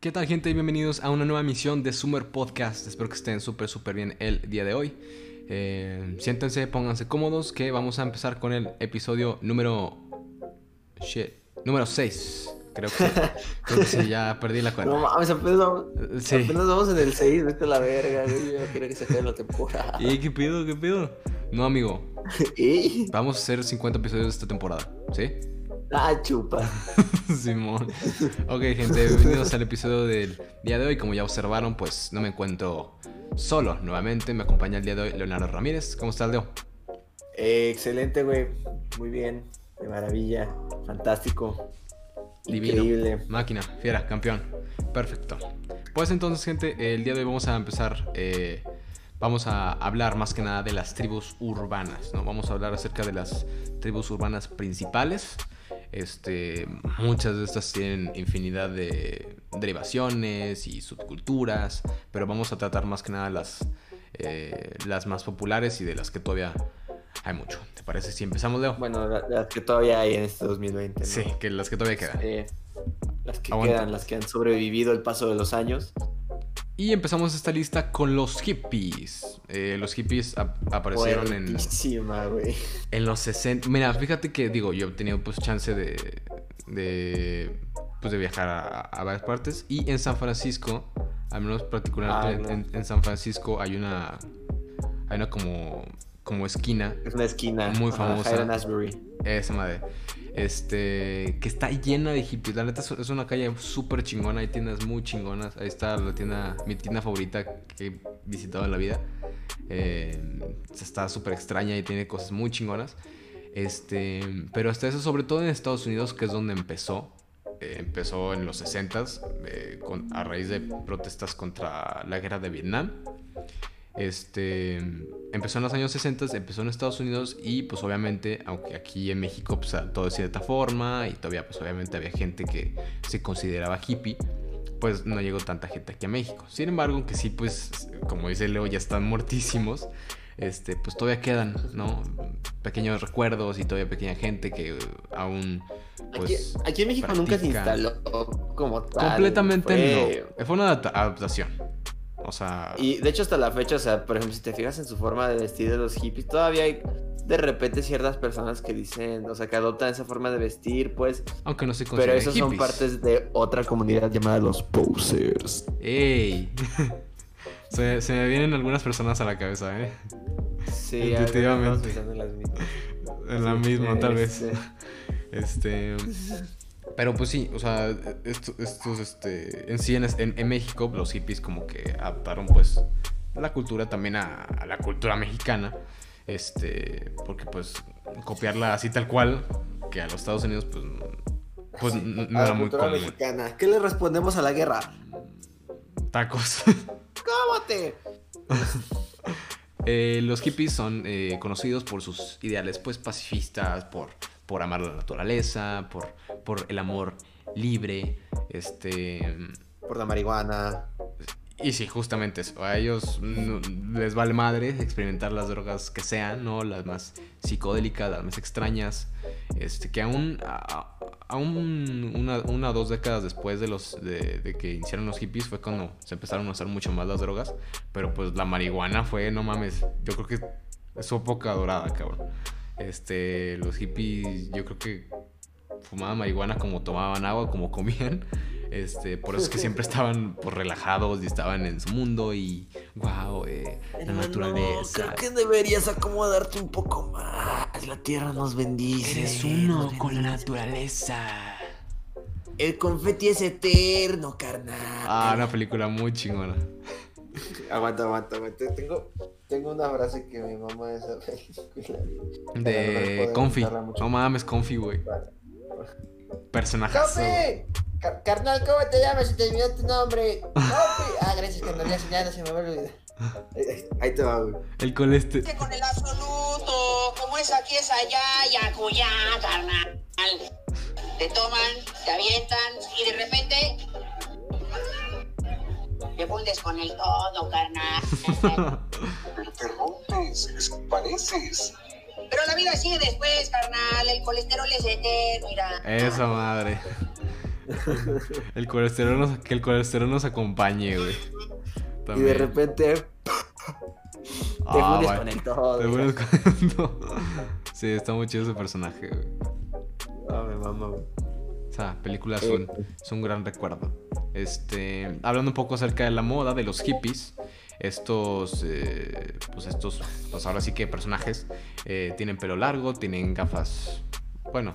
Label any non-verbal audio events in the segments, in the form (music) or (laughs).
¿Qué tal gente? Bienvenidos a una nueva emisión de Summer Podcast. Espero que estén súper, súper bien el día de hoy. Eh, siéntense, pónganse cómodos que vamos a empezar con el episodio número... Shit, número 6. Creo que, (laughs) creo que sí, ya perdí la cuenta. No mames, apenas vamos, Sí. apenas vamos en el 6, vete a la verga, güey. Yo quiero que se acabe la temporada. ¿Y qué pido? ¿Qué pido? No, amigo. (laughs) ¿Y? Vamos a hacer 50 episodios de esta temporada. ¿Sí? Ah, chupa. (laughs) Simón. Ok, gente, bienvenidos al episodio del día de hoy. Como ya observaron, pues no me encuentro solo nuevamente. Me acompaña el día de hoy Leonardo Ramírez. ¿Cómo estás, Leo? Eh, excelente, güey. Muy bien. De maravilla. Fantástico. Divino. Increíble. Máquina, fiera, campeón. Perfecto. Pues entonces, gente, el día de hoy vamos a empezar. eh, vamos a hablar más que nada de las tribus urbanas, ¿no? Vamos a hablar acerca de las tribus urbanas principales. Este, muchas de estas tienen infinidad de derivaciones y subculturas, pero vamos a tratar más que nada las, eh, las más populares y de las que todavía hay mucho. ¿Te parece si empezamos, Leo? Bueno, la- las que todavía hay en este 2020. ¿no? Sí, que las que todavía quedan. Eh, las que Aguanta. quedan, las que han sobrevivido el paso de los años. Y empezamos esta lista con los hippies. Eh, los hippies ap- aparecieron en, en los 60. Mira, fíjate que, digo, yo he tenido pues chance de, de, pues, de viajar a, a varias partes. Y en San Francisco, al menos particularmente Ah, no. en, en San Francisco, hay una, hay una como, como esquina, Es una esquina. Muy famosa. Esa madre, este, que está llena de hippies. La neta es- una calle súper chingona, hay tiendas muy chingonas. Ahí está la tienda, mi tienda favorita que he visitado en la vida. Eh, está súper extraña y tiene cosas muy chingonas. Este, pero hasta eso, sobre todo en Estados Unidos, que es donde empezó. Eh, empezó en los 60s eh, con- a raíz de protestas contra la guerra de Vietnam. Este empezó en los años 60, empezó en Estados Unidos y pues obviamente, aunque aquí en México pues todo de cierta forma y todavía pues obviamente había gente que se consideraba hippie, pues no llegó tanta gente aquí a México. Sin embargo, aunque sí pues como dice Leo ya están muertísimos, este pues todavía quedan, ¿no? Pequeños recuerdos y todavía pequeña gente que aún pues aquí, aquí en México nunca se practica. instaló como tal. completamente Fue- no. Fue una adapta- adaptación. O sea, Y de hecho hasta la fecha, o sea, por ejemplo, si te fijas en su forma de vestir de los hippies, todavía hay de repente ciertas personas que dicen, o sea, que adoptan esa forma de vestir, pues, aunque no se pero esos son partes de otra comunidad llamada los posers. ¡Ey! (laughs) se, se me vienen algunas personas a la cabeza, ¿eh? Sí, (laughs) Intuitivamente. en las mismas. En la misma, tal vez. este, Este. (laughs) Pero pues sí, o sea, esto- estos, este. En sí, en, en- México, los hippies como que adaptaron, pues, la cultura también a, a la cultura mexicana. Este. Porque, pues, copiarla así tal cual, que a los Estados Unidos, pues. Pues sí, no era muy común. mexicana. ¿Qué le respondemos a la guerra? Tacos. (laughs) ¡Cómate! (laughs) Eh, los hippies son eh, conocidos por sus ideales pues pacifistas, por, por amar la naturaleza, por, por el amor libre, este... Por la marihuana. Y sí, justamente eso. A ellos no- les vale madre experimentar las drogas que sean, ¿no? Las más psicodélicas, las más extrañas. Este, que aún, a- aún una, una o dos décadas después de, los, de, de que iniciaron los hippies fue cuando se empezaron a usar mucho más las drogas. Pero pues la marihuana fue, no mames, yo creo que es su época dorada, cabrón. Este, los hippies, yo creo que fumaban marihuana como tomaban agua, como comían. Este, por eso es que (laughs) siempre estaban pues, relajados y estaban en su mundo y wow, eh, la naturaleza. Creo que deberías acomodarte un poco más. La tierra nos bendice. Eres uno con la naturaleza. El confeti es eterno, carnal. Ah, una película muy chingona. Aguanta, aguanta, aguanta. Tengo, tengo una frase que mi mamá de esa película. De no Confi. No mames, Confi, güey. Vale. Personajazo. ¡Copi! Car- carnal, ¿cómo te llamas? Se te olvidó tu nombre. ¡Copi! Ah, gracias, carnal. Ya, ya no se me va a olvidar. (laughs) Ahí, te va, güey. El coleste. que con el absoluto, como es aquí es allá, ya cuya, carnal. Te toman, te avientan y de repente te fundes con el todo, carnal. Pero (laughs) te rompes, es que pareces. Pero la vida sigue después, carnal. El colesterol es eterno, mira. Esa madre. El colesterol nos, que el colesterol nos acompañe, güey. Y de repente (laughs) te Ah, unes con el todo. Te unes con- No. (laughs) Sí, está muy chido ese personaje, güey. Ah, me mama, güey. O sea, películas Eh. son, es un gran recuerdo. Este, hablando un poco acerca de la moda, de los hippies, estos, eh, pues estos, pues ahora sí que personajes eh, tienen pelo largo, tienen gafas, bueno,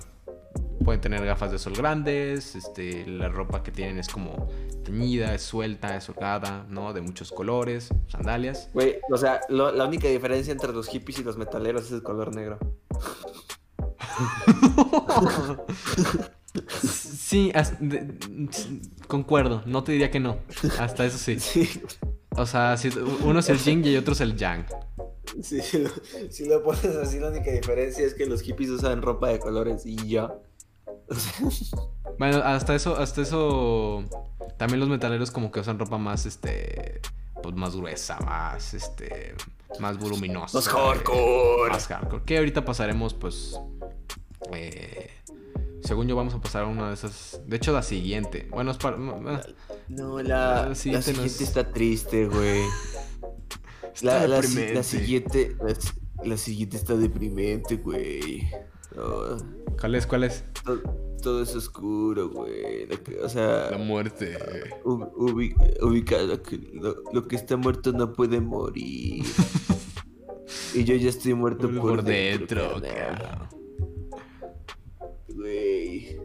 pueden tener gafas de sol grandes, este, la ropa que tienen es como teñida, es suelta, es holgada, ¿no? De muchos colores, sandalias. Güey, o sea, lo- la única diferencia entre los hippies y los metaleros es el color negro. (laughs) (laughs) Sí, as- de- concuerdo, no te diría que no, hasta eso sí. Sí, O sea, si- uno es el yin y otro es el yang. sí, si lo, si lo pones así, la única diferencia es que los hippies usan ropa de colores y ya. (laughs) Bueno, hasta eso, hasta eso. También los metaleros como que usan ropa más, este. Pues más gruesa, más, este. Más voluminosa. Más eh, hardcore. Más hardcore. Que ahorita pasaremos, pues. eh, según yo, vamos a pasar a una de esas. De hecho, la siguiente. Bueno, es para. No, la, La la siguiente no es- está triste, güey. (laughs) La, la la siguiente, la, si- la siguiente está deprimente, güey. No, ¿Cuál es? ¿Cuál es? todo, todo es oscuro, güey. O sea, La muerte. ubi- ubica lo que, lo, lo que está muerto no puede morir. (laughs) y yo ya estoy muerto Por, por, dentro, cabrón. Güey.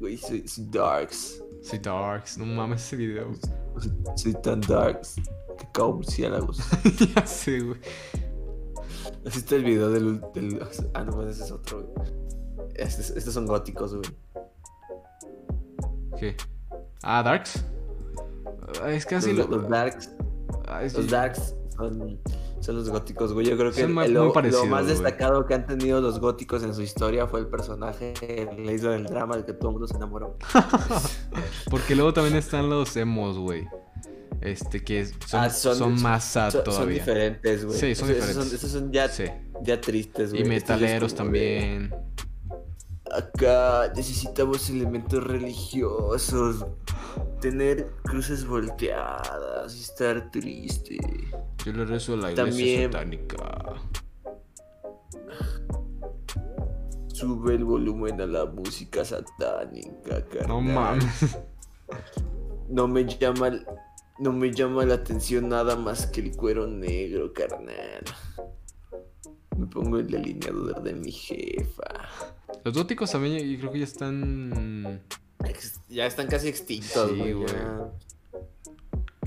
Güey, soy, soy darks. Sí, Darks. No mames ese video. Soy, soy tan darks que cago murciélagos. (laughs) ya sé, güey. Así está el video del, del- Ah, no, ese es otro, güey. Estos, estos son góticos, güey. ¿Qué? Ah, Darks. Es que así los, lo. los darks. Ah, es- Los darks son, son los góticos, güey. Yo creo que más- lo, más güey. destacado que han tenido los góticos en su historia fue el personaje en la isla del drama del que todo el mundo se enamoró. (laughs) Porque luego también están los emos, güey. Este, que son, Ah, son, son- más sad Son, diferentes, güey. Sí, son Esos- diferentes. Esos son, esos son ya, Sí. ya tristes, güey. Y metaleros también. Acá necesitamos elementos religiosos. Tener cruces volteadas y estar triste. Yo le rezo a la iglesia También- satánica. Sube el volumen a la música satánica, carnal. No mames. No me llama, no me llama la atención nada más que el cuero negro, carnal. Me pongo el delineador de mi jefa. Los góticos también, yo creo que ya están. Ex- Ya están casi extintos, Sí, güey. güey. ya.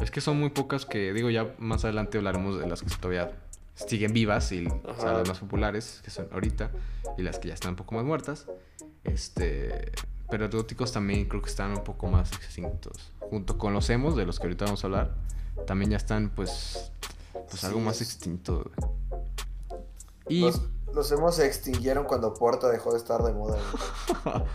Es que son muy pocas que, digo, ya más adelante hablaremos de las que todavía siguen vivas y o sea, Ajá. las más populares, que son ahorita, y las que ya están un poco más muertas. Este. Pero los góticos también creo que están un poco más extintos. Junto con los emos, de los que ahorita vamos a hablar, también ya están, pues. Pues algo más extinto. Y. Los, los hemos se extinguieron cuando Porta dejó de estar de moda. (laughs)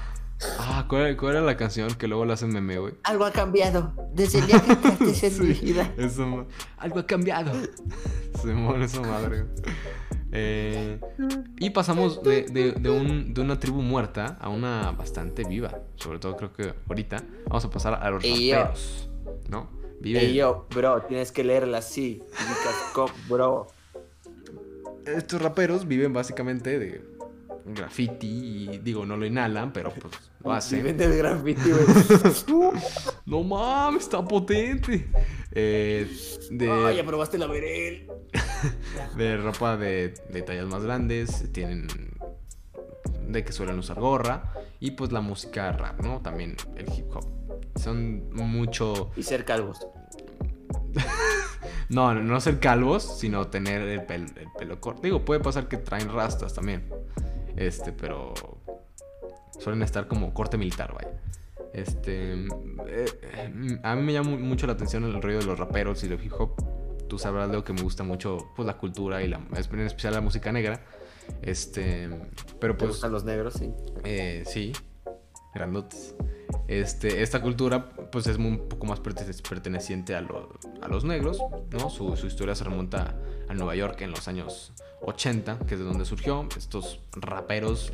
Ah, ¿cuál era, cuál era la canción que luego la hacen meme, güey? Algo ha cambiado desde el día que entraste en mi Sí, vida. eso, algo ha cambiado. Se muere esa madre. Eh, y pasamos de, de- de un- de una tribu muerta a una bastante viva. Sobre todo creo que ahorita vamos a pasar a los Ey, yo. raperos. ¿No? Viven- Ey, yo, bro, tienes que leerla así. Bro. Estos raperos viven básicamente de graffiti y digo, no lo inhalan, pero pues lo (laughs) hacen. Viven del graffiti, güey. (laughs) No mames, está potente. Eh, de, Ah, ya probaste la verel. (laughs) de ropa de, de tallas más grandes, tienen de que suelen usar gorra y pues la música rap, ¿no? También el hip hop. Son mucho... Y ser calvos. No, no, no ser calvos, sino tener el, pel- el pelo corto. Digo, puede pasar que traen rastas también. Este, pero suelen estar como corte militar, vaya. Este, eh, eh, a mí me llama mu- mucho la atención el rollo de los raperos y del hip hop. Tú sabrás, Leo, que me gusta mucho pues, la cultura y la, en especial la música negra. Este, pero ¿Te pues gustan los negros? Sí. eh, sí, grandotes. Este, esta cultura pues es un poco más pertene- perteneciente a, lo- a los negros, ¿no? Su, su historia se remonta a Nueva York en los años 80, que es de donde surgió. Estos raperos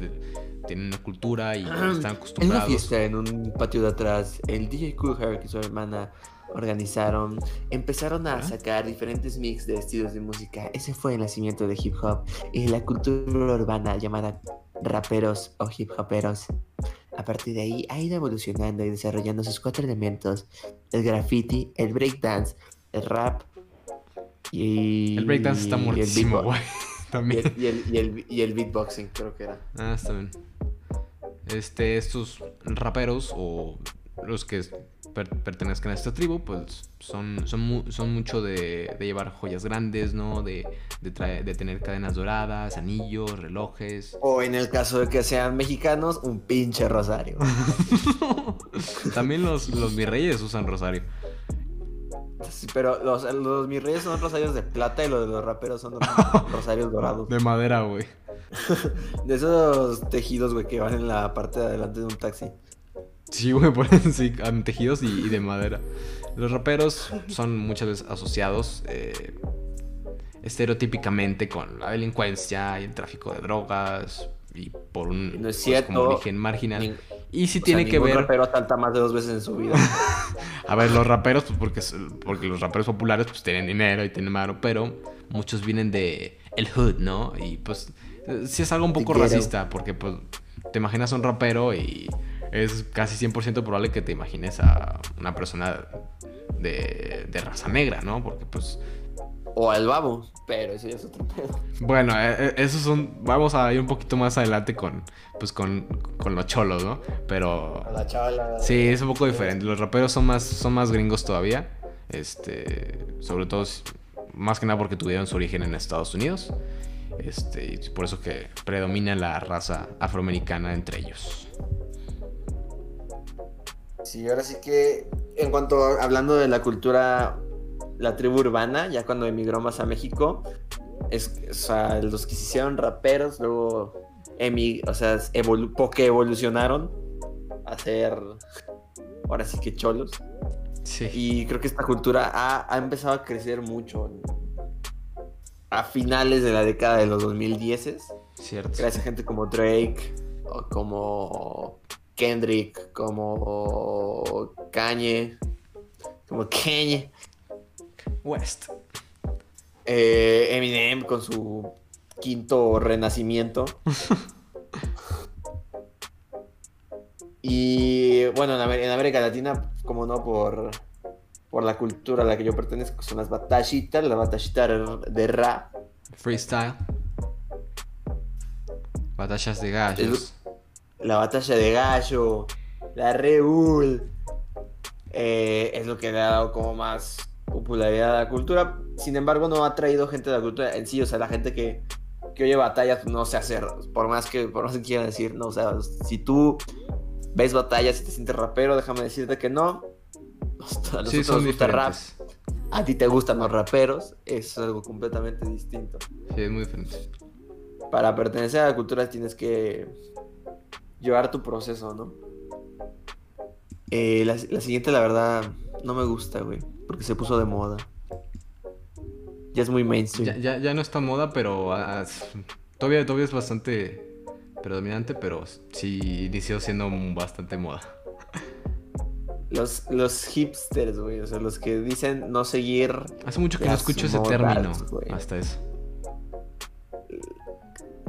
tienen una cultura y están En una acostumbrados. fiesta en un patio de atrás, el DJ Cool Herc y su hermana organizaron, empezaron a ¿Ah? sacar diferentes mix de estilos de música. Ese fue el nacimiento de hip hop y la cultura urbana llamada raperos o hip hoperos. A partir de ahí ha ido evolucionando y desarrollando sus cuatro elementos: el graffiti, el breakdance, el rap y El breakdance está muertísimo, beatbox- Y (laughs) También. el, y, el, y, el, y el beatboxing, creo que era. Ah, está bien. Este, estos raperos o los que per- pertenezcan a esta tribu, pues son, son, mu- son mucho de, de llevar joyas grandes, ¿no? De, de, traer- de tener cadenas doradas, anillos, relojes. O en el caso de que sean mexicanos, un pinche rosario. (laughs) También los, los virreyes usan rosario. Sí, pero los, los mis reyes son rosarios de plata y los de los raperos son rosarios (laughs) dorados. De madera, güey. (laughs) De esos tejidos, güey, que van en la parte de adelante de un taxi. Sí, güey, (laughs) ponen sí, tejidos y, y de madera. Los raperos son muchas veces asociados eh, estereotípicamente con la delincuencia y el tráfico de drogas y por un Y no es pues, como origen marginal. Ni- y si o sea, tiene que ver, rapero asalta más de dos veces en su vida. (laughs) a ver, los raperos, pues porque, porque los raperos populares pues tienen dinero y tienen mano, pero muchos vienen de el hood, ¿no? Y pues sí es algo un poco racista, porque pues te imaginas a un rapero y es casi 100% probable que te imagines a una persona de, de raza negra, ¿no? Porque pues, o al babo, pero eso ya es otro pedo. bueno, eh, eh, esos son, vamos a ir un poquito más adelante con, pues con, con los cholos, ¿no? Pero... A la chavala. Sí, es un poco diferente. Los raperos son más, son más gringos todavía. Este, sobre todo, más que nada porque tuvieron su origen en Estados Unidos. Este, y por eso que predomina la raza afroamericana entre ellos. Sí, ahora sí que en cuanto a... Hablando de la cultura, la tribu urbana, ya cuando emigró más a México, es, o sea, los que se hicieron raperos, luego, emi, o sea, evolu porque evolucionaron a ser, ahora sí que cholos. Sí. Y creo que esta cultura ha, ha empezado a crecer mucho a finales de la década de los 2010 Cierto. gracias a gente como Drake o como Kendrick, como Kanye, como Kanye, West. eh, Eminem con su quinto renacimiento. (laughs) y bueno, en, Amer- en América Latina, como no, por, por la cultura a la que yo pertenezco, son las batashitas, la batashita de rap. Freestyle. Batallas de gallos. la batalla de gallo, la Reul, eh, es lo que le ha dado como más popularidad a la cultura. Sin embargo, no ha traído gente de la cultura en sí, o sea, la gente que, que oye batallas no sé hacer, por más que por más que quieran decir, no, o sea, si tú ves batallas y te sientes rapero, déjame decirte que no. A nosotros Sí, son nos gusta rap, diferentes. a ti te gustan los raperos, es algo completamente distinto. Sí, es muy diferente. Para pertenecer a la cultura tienes que llevar tu proceso, ¿no? Eh, la, la siguiente, la verdad, no me gusta, güey. Porque se puso de moda. Ya es muy mainstream. Ya, ya, ya no está moda, pero ah, es- todavía, todavía es bastante predominante, pero sí inició siendo bastante moda. Los, los hipsters, güey. O sea, los que dicen no seguir. Hace mucho que no escucho ese término. güey. Hasta eso.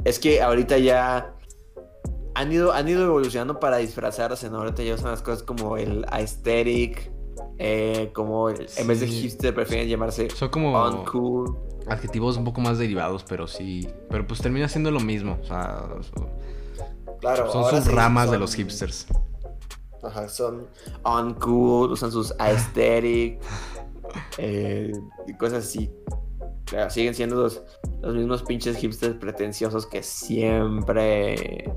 Es que ahorita ya han ido, han ido evolucionando para disfrazarse, ¿no? Ahorita ya usan las cosas como el aesthetic. Eh, como el- en vez de hipster prefieren llamarse Son como uncool. adjetivos un poco más derivados, pero sí. Pero pues termina siendo lo mismo. O sea, son- Claro, son ahora sus sí ramas de los hipsters. Ajá, son... uncool, usan sus aesthetic (laughs) eh, y cosas así. Claro, siguen siendo los, los mismos pinches hipsters pretenciosos que siempre.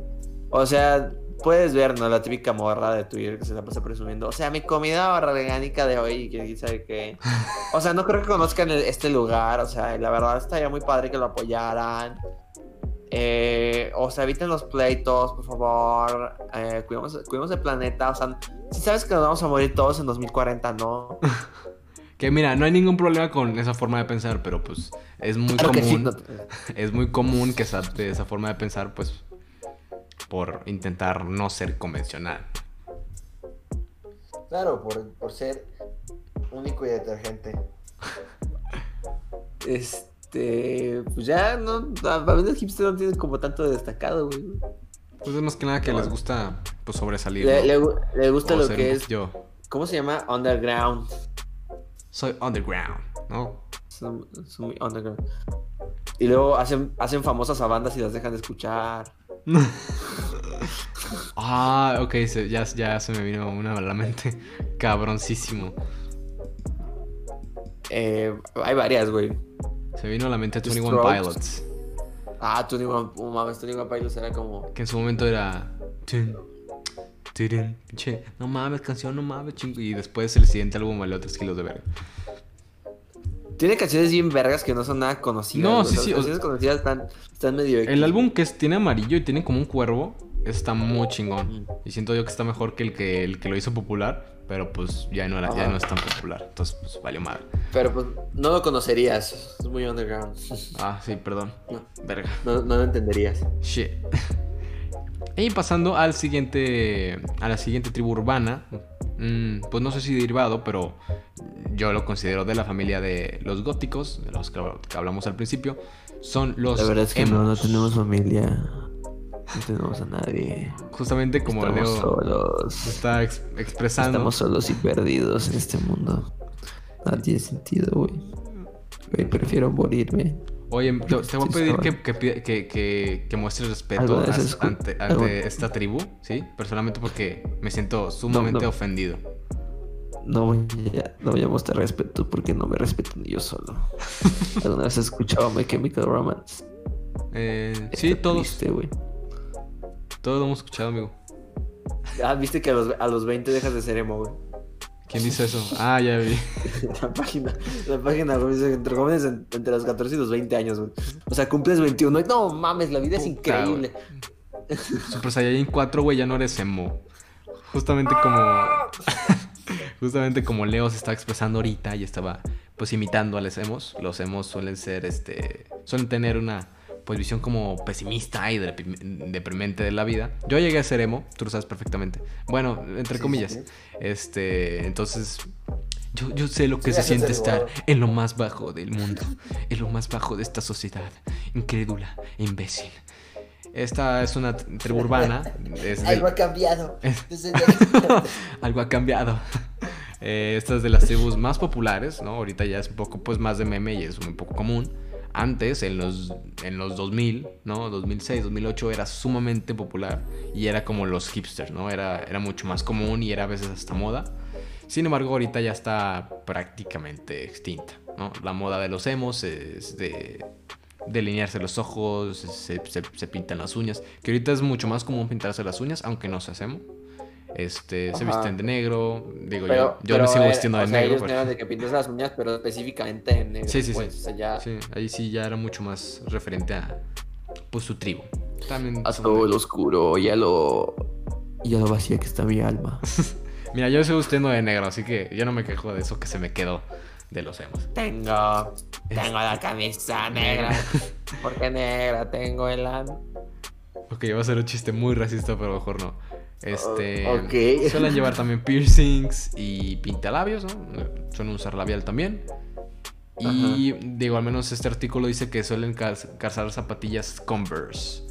O sea, puedes ver, ¿no? La típica morra de Twitter que se la pasa presumiendo. O sea, mi comida orgánica de hoy, quién sabe qué. O sea, no creo que conozcan el- este lugar. O sea, la verdad estaría muy padre que lo apoyaran. Eh, o sea, eviten los pleitos, por favor. Eh, cuidemos, cuidemos el planeta. O sea, si sabes que nos vamos a morir todos en 2040, ¿no? (laughs) Que mira, no hay ningún problema con esa forma de pensar, pero pues es muy Claro sí, común. (laughs) Es muy común que adopte esa forma de pensar, pues, por intentar no ser convencional. Claro, por, por ser único y detergente. Este, pues ya no, a los hipsters no tienen como tanto de destacado, güey. Pues es más que nada que les gusta pues, sobresalir. Le, ¿no? le gu- le gusta O lo ser que es, Yo ¿cómo se llama? Underground. soy underground, ¿no? Son, son muy underground. Y luego hacen, hacen famosas a bandas y las dejan de escuchar. (laughs) Ah, ok, ya, ya se me vino una a la mente. Cabroncísimo. Eh, hay varias, güey. Se vino a la mente The 21 Strokes. Pilots. Ah, Tony One, oh, mames, Tony One Pilots era como... Que en su momento era. no mames, canción, no mames, chingo. Y después el siguiente álbum valió 3 kilos de verga. Tiene canciones bien vergas que no son nada conocidas. No, sí, Las sí, o canciones conocidas están, están medio... El álbum que es- tiene amarillo y tiene como un cuervo está muy chingón. Y siento yo que está mejor que el que, el que lo hizo popular. Pero pues ya no, era, ya no es tan popular. Entonces, pues valió madre. Pero pues no lo conocerías. Es muy underground. Ah, sí, perdón. No. Verga. No, no lo entenderías. Shit. (laughs) Y pasando al siguiente. A la siguiente tribu urbana. mm, pues no sé si derivado, pero yo lo considero de la familia de los góticos, de los que, hablamos al principio. Son los. La verdad es que no, no emos. tenemos familia. No tenemos a nadie. Justamente como Estamos Leo solos. está ex- expresando. Estamos solos y perdidos en este mundo. No tiene sentido, güey. Güey, prefiero morirme. Oye, te, te voy a pedir que, que, que, que, que muestres respeto ¿Alguna vez as- has escu- ante, esta tribu, ¿sí? Personalmente porque me siento sumamente no. ofendido. No voy, a, no voy a mostrar respeto porque no me respeto ni yo solo. (laughs) ¿Alguna vez has escuchado My Chemical Romance? Eh, sí, todos, triste, todos lo hemos escuchado, amigo. Ah, viste que a los, a los 20 dejas de ser emo, güey. ¿Quién dice eso? Ah, ya vi. (laughs) La página, la página, entre jóvenes en- entre los 14 y los 20 años, güey. O sea, cumples 21. y No mames, la vida es increíble. Super Saiyajin 4, güey, ya no eres emo. Justamente como. (laughs) justamente como Leo se está expresando ahorita y estaba pues imitando a los emos. Los emos suelen ser este. suelen tener una pues visión como pesimista y deprime- deprimente de la vida. Yo llegué a ser emo, tú lo sabes perfectamente. Bueno, entre Sí, comillas. sí. Este. Entonces. Yo, yo sé lo que Sí, se siente estar en lo más bajo del mundo, en lo más bajo de esta sociedad, incrédula e imbécil. Esta es una tribu urbana. Algo ha cambiado. (laughs) Desde (laughs) algo ha cambiado. Eh, esta es de las tribus más populares, ¿no? Ahorita ya es un poco pues más de meme y es muy poco común. Antes, en los, en los 2000, ¿no? 2006, 2008 era sumamente popular y era como los hipsters, ¿no? Era, era mucho más común y era a veces hasta moda. Sin embargo, ahorita ya está prácticamente extinta, ¿no? La moda de los emos es de delinearse los ojos, se, se- se pintan las uñas. Que ahorita es mucho más común pintarse las uñas, aunque no se emo. Este, se Ajá. visten de negro. Digo, Pero, yo, yo pero, me sigo eh, vistiendo o de sea, negro. Ellos pero- no eran de que pintas las uñas, pero específicamente en negro. Sí, sí, sí. pues, o sea, ya Sí, ahí sí ya era mucho más referente a pues su tribu. También a todo de- lo oscuro y a lo. y a lo vacía que está mi alma. (laughs) Mira, yo sigo vistiendo de negro, así que yo no me quejo de eso que se me quedó de los emos. Tengo. Tengo la camisa negra. Porque negra tengo el alma. (laughs) Ok, va a ser un chiste muy racista, pero mejor no. Este. Oh, ok. Suelen llevar también (laughs) piercings y pintalabios, ¿no? Suelen usar labial también. Y digo, al menos este artículo dice que suelen cal- calzar zapatillas Converse.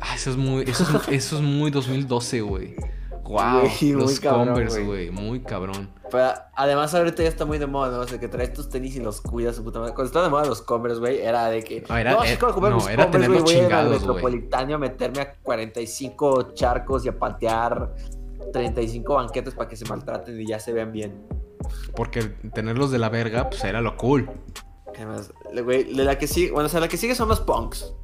Ah, eso es muy. Eso es, eso es muy 2012, güey. Wow. Güey, muy los cabrón, Converse, güey. Muy cabrón. Pero además ahorita ya está muy de moda, ¿no? O sea, que traes tus tenis y los cuidas su puta madre. Cuando estaban de moda los Converse, güey, era de que... No, era- no, eh, no, mis era Converse, tenerlos chingados, güey. Metropolitano a meterme a 45 charcos y a patear 35 banquetes para que se maltraten y ya se vean bien. Porque tenerlos de la verga, pues era lo cool. Además, güey, la que sigue, bueno, o sea, la que sigue son los punks.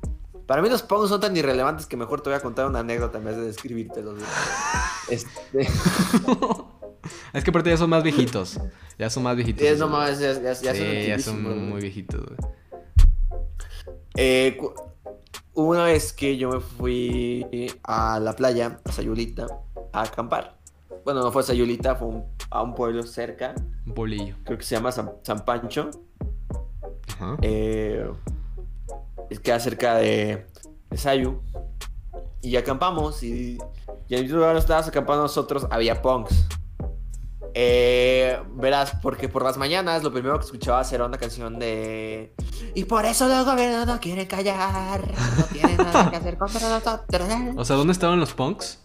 Para mí los punks son tan irrelevantes que mejor te voy a contar una anécdota en vez de describírtelos. (laughs) Este, Es que aparte ya son más viejitos. Ya son más viejitos. es, ya, ya- ya son sí, ya son antiquísimos, güey. muy viejitos, güey. Eh, una vez que yo me fui a la playa, a Sayulita, a acampar. Bueno, no fue a Sayulita, fue un a un pueblo cerca, Un bolillo. creo que se llama San, San Pancho. Ajá. Eh, queda cerca de, de Sayu. Y acampamos. Y, y en el mismo lugar donde estábamos acampando nosotros había punks. Eh, verás, porque por las mañanas lo primero que escuchaba era una canción de. Y por eso los gobiernos no quieren callar. No tienen nada que hacer contra nosotros. O sea, ¿dónde estaban los punks?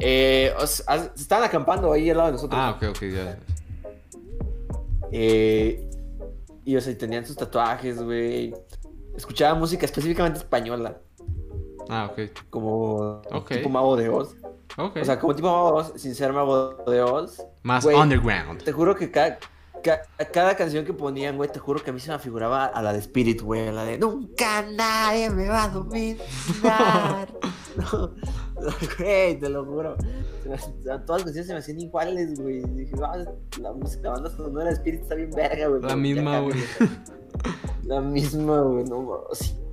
Eh, o sea, estaban acampando ahí al lado de nosotros. Ah, ok, ok, ya. Eh, y o sea, tenían sus tatuajes, güey. Escuchaba música específicamente española. Ah, ok. Como tipo Mago de Oz. Ok. O sea, como tipo Mago de Oz, sin ser Mago de Oz. Más güey, underground. Te juro que cada, ca- cada canción que ponían, güey, te juro que a mí se me figuraba a la de Spirit, güey. La de Nunca nadie me va a dominar. (laughs) no, güey, te lo juro. Todas las canciones se me hacían iguales, güey. Dije, "Ah, la música, la banda sonora de Spirit está bien verga, güey. La misma, cambia". La misma, güey, no.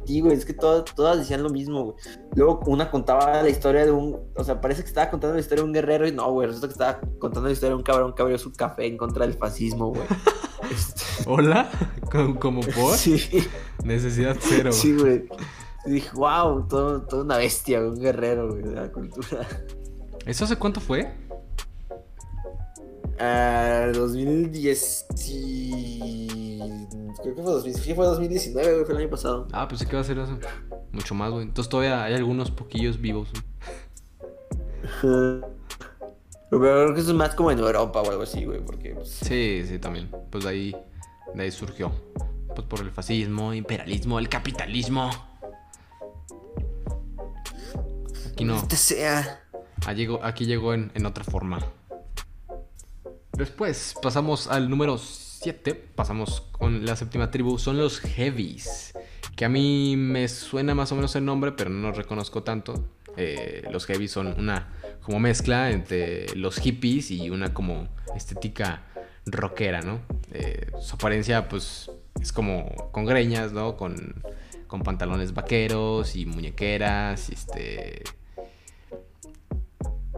Sí, güey, es que todas, todas decían lo mismo, güey. Luego una contaba la historia de un. O sea, parece que estaba contando la historia de un guerrero y no, güey. Resulta que estaba contando la historia de un cabrón que abrió su café en contra del fascismo, güey. (laughs) Este, ¿Hola? ¿Como, por? Sí, Necesidad cero. sí, güey. Dije, wow, todo, toda una bestia, güey, un guerrero, güey, de la cultura. ¿Eso hace cuánto fue? Ah, 2010. y- Creo que fue, 2000, sí, fue 2019, güey. Fue el año pasado. Ah, pensé que iba a ser eso. Mucho más, güey. Entonces todavía hay algunos poquillos vivos. güey. Pero creo que eso es más como en Europa o algo así, güey, porque. pues, Sí, sí, también. Pues de ahí, de ahí surgió. Pues por el fascismo, imperialismo, el capitalismo. Aquí no. Este sea. Ah, llegó- aquí llegó en, en otra forma. Después pasamos al número 7. Pasamos con la séptima tribu. Son los Heavies. Que a mí me suena más o menos el nombre, pero no reconozco tanto. Eh, los Heavies son una como mezcla entre los hippies y una como estética rockera, ¿no? Eh, su apariencia pues es como con greñas, ¿no? Con, con pantalones vaqueros y muñequeras, este...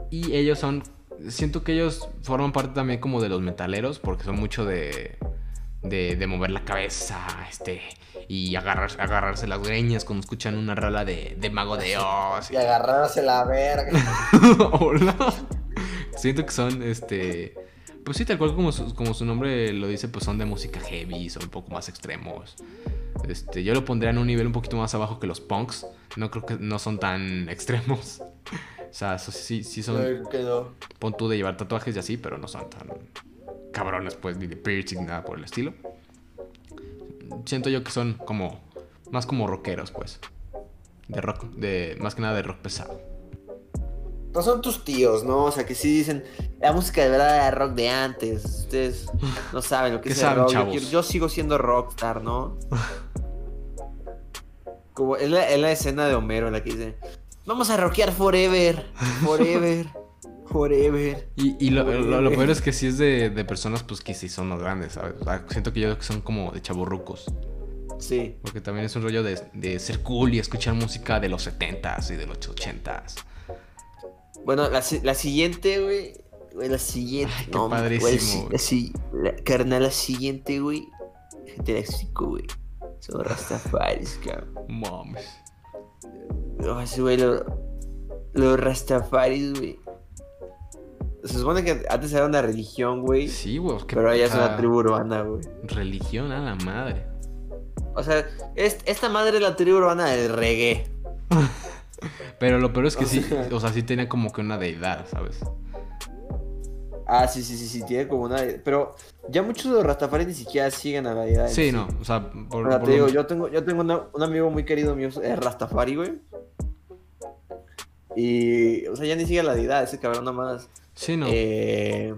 Y ellos son. Siento que ellos forman parte también como de los metaleros, porque son mucho de. de, de mover la cabeza, este. Y agarrar, agarrarse las greñas cuando escuchan una rola de, de Mago de Oz. Y agarrarse la verga. (laughs) Hola. Siento que son, este. Pues sí, tal cual como su, como su nombre lo dice, pues son de música heavy, son un poco más extremos. Este, yo lo pondría en un nivel un poquito más abajo que los punks. No creo que no son tan extremos. O sea, sí, sí son. Pon tú de llevar tatuajes y así, pero no son tan cabrones, pues, ni de piercing, nada por el estilo. Siento yo que son como. Más como rockeros, pues. De rock, de. Más que nada de rock pesado. No son tus tíos, ¿no? O sea, que sí dicen, la música de verdad era rock de antes. Ustedes no saben lo que (laughs) ¿Qué es el rock. Yo, yo sigo siendo rockstar, ¿no? (laughs) Como es la, es la escena de Homero en la que dice, vamos a rockear forever, forever, (laughs) forever. Y, y lo, lo- lo peor es que sí es de, de personas, pues, que sí son los grandes, ¿sabes? O sea, siento que yo que son como de chaburrucos. Sí. Porque también es un rollo de, de ser cool y escuchar música de los 70s y de los 80s. Bueno, la, la siguiente, güey. güey, La siguiente. Ay, qué no, padrísimo, la, güey. la- carnal, la siguiente, güey. Gente eléctrico, güey. Son Rastafaris, cabrón. Mames. Oh, ese güey, lo- los Rastafaris, güey. Se supone que antes era una religión, güey. Sí, güey. pero ella o es una tribu urbana, güey. Religión a la madre. O sea, es- esta madre es la tribu urbana del reggae. (laughs) Pero lo peor es que O sí, sea- (laughs) o sea, sí tenía como que una deidad, ¿sabes? Ah, sí, sí, sí, sí, tiene como una. Pero ya muchos de los Rastafaris ni siquiera siguen a la deidad. en Sí, no, o sea, por, O sea, por te digo, yo tengo, yo tengo una- un amigo muy querido mío, es Rastafari, güey. Y, o sea, ya ni sigue a la deidad, ese cabrón nomás. Sí, no. Eh,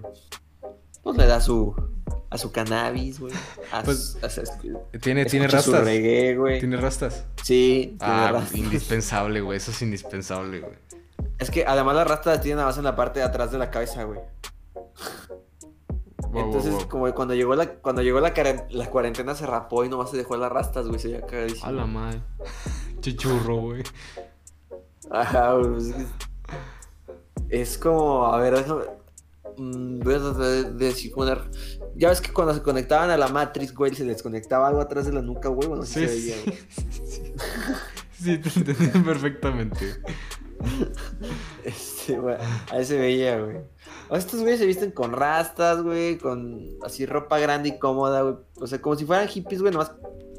pues le da su, a su cannabis, güey. Pues, tiene, tiene su rastas. reggae, güey. Tiene rastas. Sí, tiene Ah, rastas. indispensable, güey. Eso es indispensable, güey. Es que además las rastas las tienen nada más en la parte de atrás de la cabeza, güey. Wow, wow, Entonces, wow. como cuando llegó la, cuando llegó la, cuaren- la cuarentena se rapó y nomás se dejó las rastas, güey. Se veía cagadísimo. A la madre. Chichurro, güey. Ajá, pues es, como, a ver, déjame. mm, voy a tratar de, de una- Ya ves que cuando se conectaban a la Matrix, güey, se les conectaba algo atrás de la nuca, güey. Bueno, sí, se veía, güey. sí, (laughs) sí, te entendí perfectamente. (laughs) Este, güey, ahí se veía, güey. O estos güeyes se visten con rastas, güey, con así ropa grande y cómoda, güey. O sea, como si fueran hippies, güey, nomás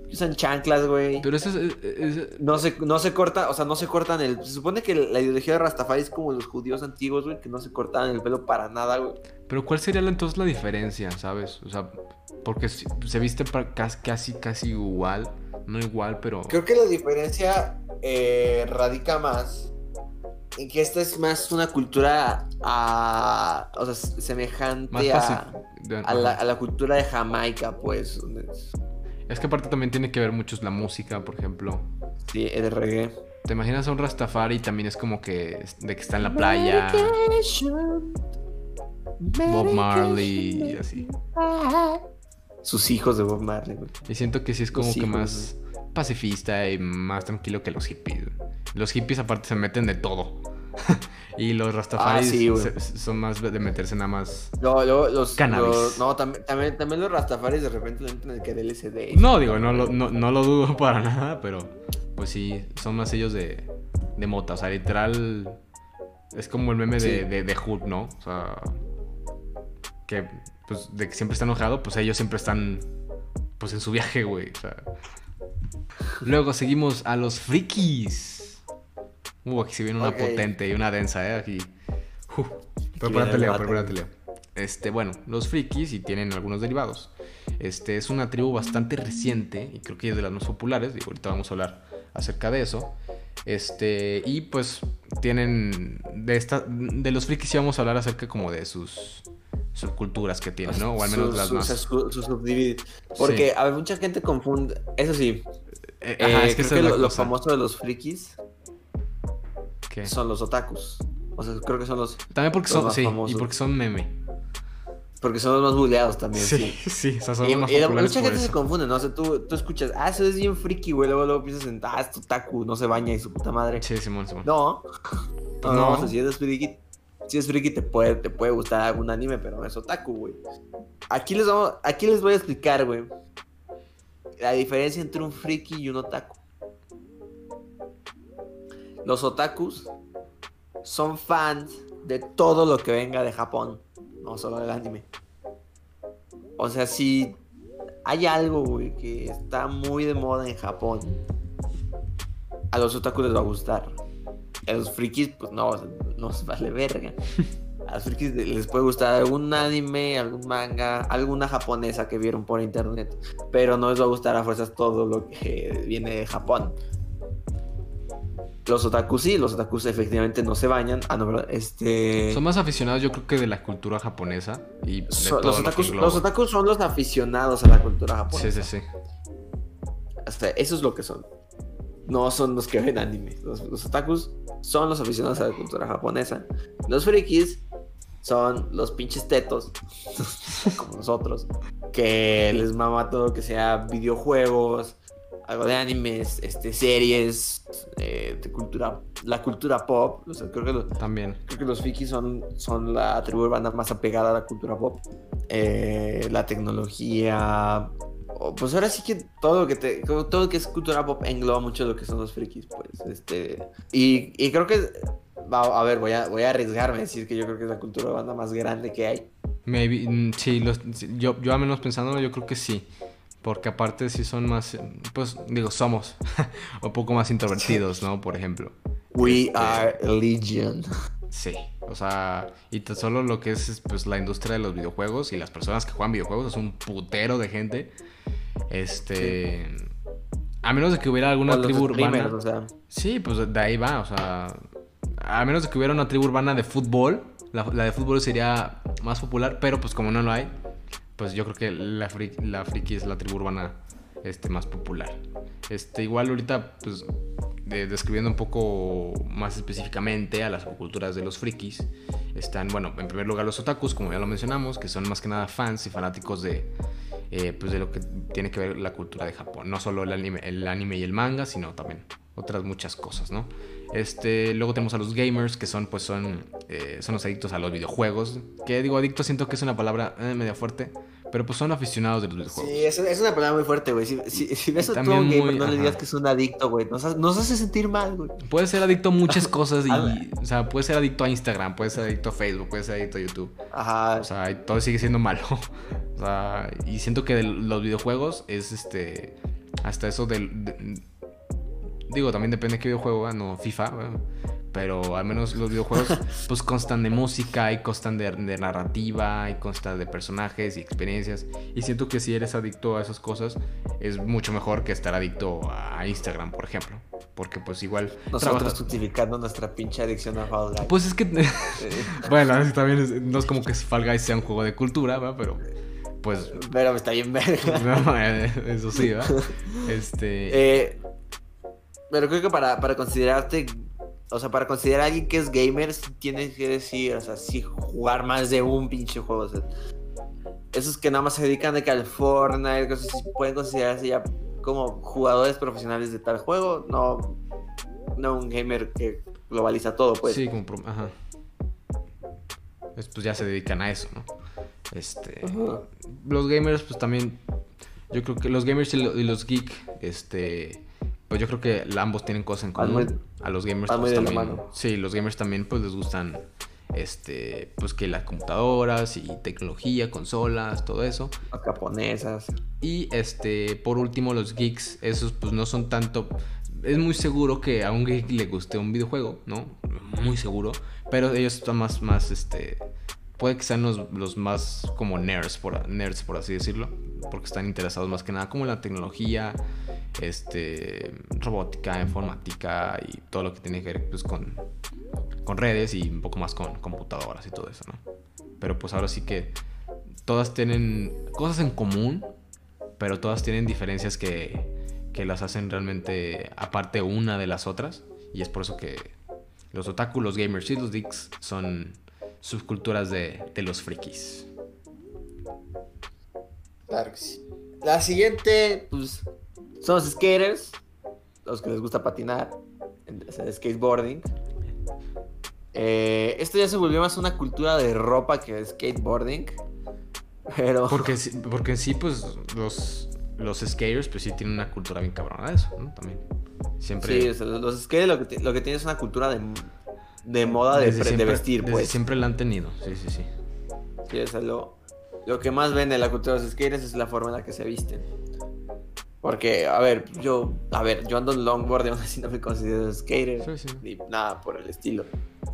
usan chanclas, güey. Pero eso es, es- No se, no se corta, o sea, no se cortan el. Se supone que la ideología de Rastafari es como los judíos antiguos, güey, que no se cortaban el pelo para nada, güey. Pero ¿cuál sería entonces la diferencia, sabes? O sea, porque se viste casi, casi igual. No igual, pero... Creo que la diferencia eh, radica más que esta es más una cultura a, o sea, semejante a, a, la, a la cultura de Jamaica, pues. es- que aparte también tiene que ver mucho la música, por ejemplo. Sí, el reggae. ¿Te imaginas a un Rastafari también es como que de que está en la playa, Bob Marley y así? Sus hijos de Bob Marley. Y siento que sí es como Los que hijos, más pacifista y más tranquilo que los hippies. Los hippies aparte se meten de todo. (laughs) y los Rastafaris Ah, sí, son más de meterse nada más... Luego los, Cannabis. los- no, también, también, también los Rastafaris de repente le entran el que el LSD. No, digo, no lo, no, no lo dudo (laughs) para nada, pero pues sí, son más ellos de, de mota. O sea, literal, es como el meme de, Sí. de, de Hulk, ¿no? O sea, que pues de que siempre está enojado, pues ellos siempre están pues en su viaje, güey. O sea. Luego seguimos a los frikis. Uh, aquí se viene una potente y una densa, ¿eh? Aquí. Uh, prepárate, Leo, prepárate. Leo. Este, bueno, los frikis y tienen algunos derivados. Este es una tribu bastante reciente y creo que es de las más populares. Y ahorita vamos a hablar acerca de eso. Este, y pues tienen de esta de los frikis sí vamos a hablar acerca como de sus subculturas que tienen, ¿no? O al menos Su- las su- más. su-. Porque, Sí. a ver, mucha gente confunde. Eso sí, Eh, eh, ajá, es que creo que lo, lo famoso de los frikis ¿Qué? son los otakus. O sea, creo que son los. También porque los son, más sí, y famosos. porque son meme. Porque son los más buleados también, sí. Sí, (laughs) sí, o sea, son Y, más y la- mucha gente se confunde, ¿no? O sea, tú, tú escuchas, ah, eso es bien friki, güey. Luego, luego piensas en, ah, es otaku, no se baña y su puta madre. Sí, Simón, Simón. No. No, no. no, o sea, si eres friki, si es friki te puede, te puede gustar algún anime, pero no es otaku, güey. Aquí les vamos, aquí les voy a explicar, güey. La diferencia entre un friki y un otaku. Los otakus son fans de todo lo que venga de Japón, no solo del anime. O sea, si hay algo, güey, que está muy de moda en Japón, a los otakus les va a gustar. A los frikis, pues no, nos vale verga. A los frikis les puede gustar algún anime, algún manga, alguna japonesa que vieron por internet. Pero no les va a gustar a fuerzas todo lo que viene de Japón. Los otakus sí, los otakus efectivamente no se bañan. Ah, no, ¿verdad? Este. Son más aficionados, yo creo que de la cultura japonesa y de so- todo los, otakus, los otakus son los aficionados a la cultura Sí, japonesa. sí, sí. O sea, eso es lo que son. No son los que ven anime. Los, los otakus son los aficionados a la cultura japonesa. Los frikis son los pinches tetos, (laughs) como nosotros, que les mama todo que sea videojuegos, algo de animes, este, series, eh, de cultura, la cultura pop. O sea, creo que los, También. creo que los frikis son, son la tribu urbana más apegada a la cultura pop. Eh, la tecnología. Pues ahora sí que todo lo que te, todo lo que es cultura pop engloba mucho lo que son los frikis, pues. Este. Y, y creo que. va, A ver, voy a, voy a arriesgarme a decir que yo creo que es la cultura urbana más grande que hay. Maybe, mm, sí, los, yo, yo a menos pensándolo, yo creo que sí. Porque aparte sí son más, pues digo, somos (laughs) un poco más introvertidos, ¿no? Por ejemplo. We Este, are legion. Sí, o sea, y tan solo lo que es pues la industria de los videojuegos y las personas que juegan videojuegos es un putero de gente. Este, a menos de que hubiera alguna O tribu urbana. streamers, o sea. Sí, pues de ahí va, o sea, a menos de que hubiera una tribu urbana de fútbol, la, la de fútbol sería más popular, pero pues como no lo hay, pues yo creo que la friki es la tribu urbana este, más popular. Este, igual ahorita, pues, de- describiendo un poco más específicamente a las subculturas de los frikis, están, bueno, en primer lugar los otakus, como ya lo mencionamos, que son más que nada fans y fanáticos de, eh, pues, de lo que tiene que ver la cultura de Japón. No solo el anime, el anime y el manga, sino también otras muchas cosas, ¿no? Este, luego tenemos a los gamers, que son, pues, son, eh, son los adictos a los videojuegos. Que digo, adicto siento que es una palabra eh, media fuerte, pero pues son aficionados de los videojuegos. Sí, es, es una palabra muy fuerte, güey. Si, si, si ves a un gamer, muy- no le digas que es un adicto, güey. Nos, ha- nos hace sentir mal, güey. Puedes ser adicto a muchas (laughs) cosas y, o sea, puedes ser adicto a Instagram, puedes ser adicto a Facebook, puedes ser adicto a YouTube. Ajá. O sea, todo sigue siendo malo. (laughs) O sea, y siento que de los videojuegos es este. Hasta eso del. de- digo, también depende de qué videojuego, ¿va? no FIFA, ¿va? pero al menos los videojuegos (laughs) pues constan de música y constan de, de narrativa y constan de personajes y experiencias. Y siento que si eres adicto a esas cosas es mucho mejor que estar adicto a Instagram, por ejemplo. Porque pues igual... Nosotros justificando nuestra pinche adicción a Fall Guys. Pues es que... Eh, (laughs) bueno, así también es- no es como que Fall Guys sea un juego de cultura, ¿va? Pero pues Pero está bien verga. (laughs) no, eh, eso sí, ¿va? Este. Eh, pero creo que para, para considerarte, o sea, para considerar a alguien que es gamer, tienes que decir, o sea, sí jugar más de un pinche juego. O sea, esos que nada más se dedican de que al Fortnite, cosas así, pueden considerarse ya como jugadores profesionales de tal juego, no, no un gamer que globaliza todo, pues. sí, como. Ajá. Es, Pues ya se dedican a eso, ¿no? Este. Los gamers, pues también. Yo creo que los gamers y, lo- y los geek, este. Pues yo creo que ambos tienen cosas en común. a los gamers pues, también. mano. Sí, los gamers también pues les gustan. Este. Pues que las computadoras y tecnología, consolas, todo eso. Las japonesas. Y este, por último, los geeks, esos pues no son tanto. Es muy seguro que a un geek le guste un videojuego, ¿no? Muy seguro. Pero ellos están más, más, este. Puede que sean los, los más como nerds por, nerds, por así decirlo. Porque están interesados más que nada como en la tecnología, este, robótica, informática y todo lo que tiene que ver pues, con, con redes y un poco más con computadoras y todo eso, ¿no? Pero pues ahora sí que todas tienen cosas en común, pero todas tienen diferencias que, que las hacen realmente aparte una de las otras. Y es por eso que los otaku, los gamers y los geeks son subculturas de, de los frikis. Claro que sí. La siguiente, pues, son los skaters, los que les gusta patinar, sea, skateboarding. Eh, esto ya se volvió más una cultura de ropa que de skateboarding. (laughs) Pero. Porque, porque en sí, pues, los, los skaters, pues sí tienen una cultura bien cabrona de eso, ¿no? También. Siempre. Sí, o sea, los skaters lo que, lo que tienen es una cultura de, de moda de, vestir, desde pues. siempre la han tenido, sí, sí, sí. Sí, o sea, lo, lo que más ven de la cultura de los skaters es la forma en la que se visten. Porque, a ver, yo, a ver, yo ando en longboard y aún así no me considero skater. Sí, sí. Ni nada por el estilo.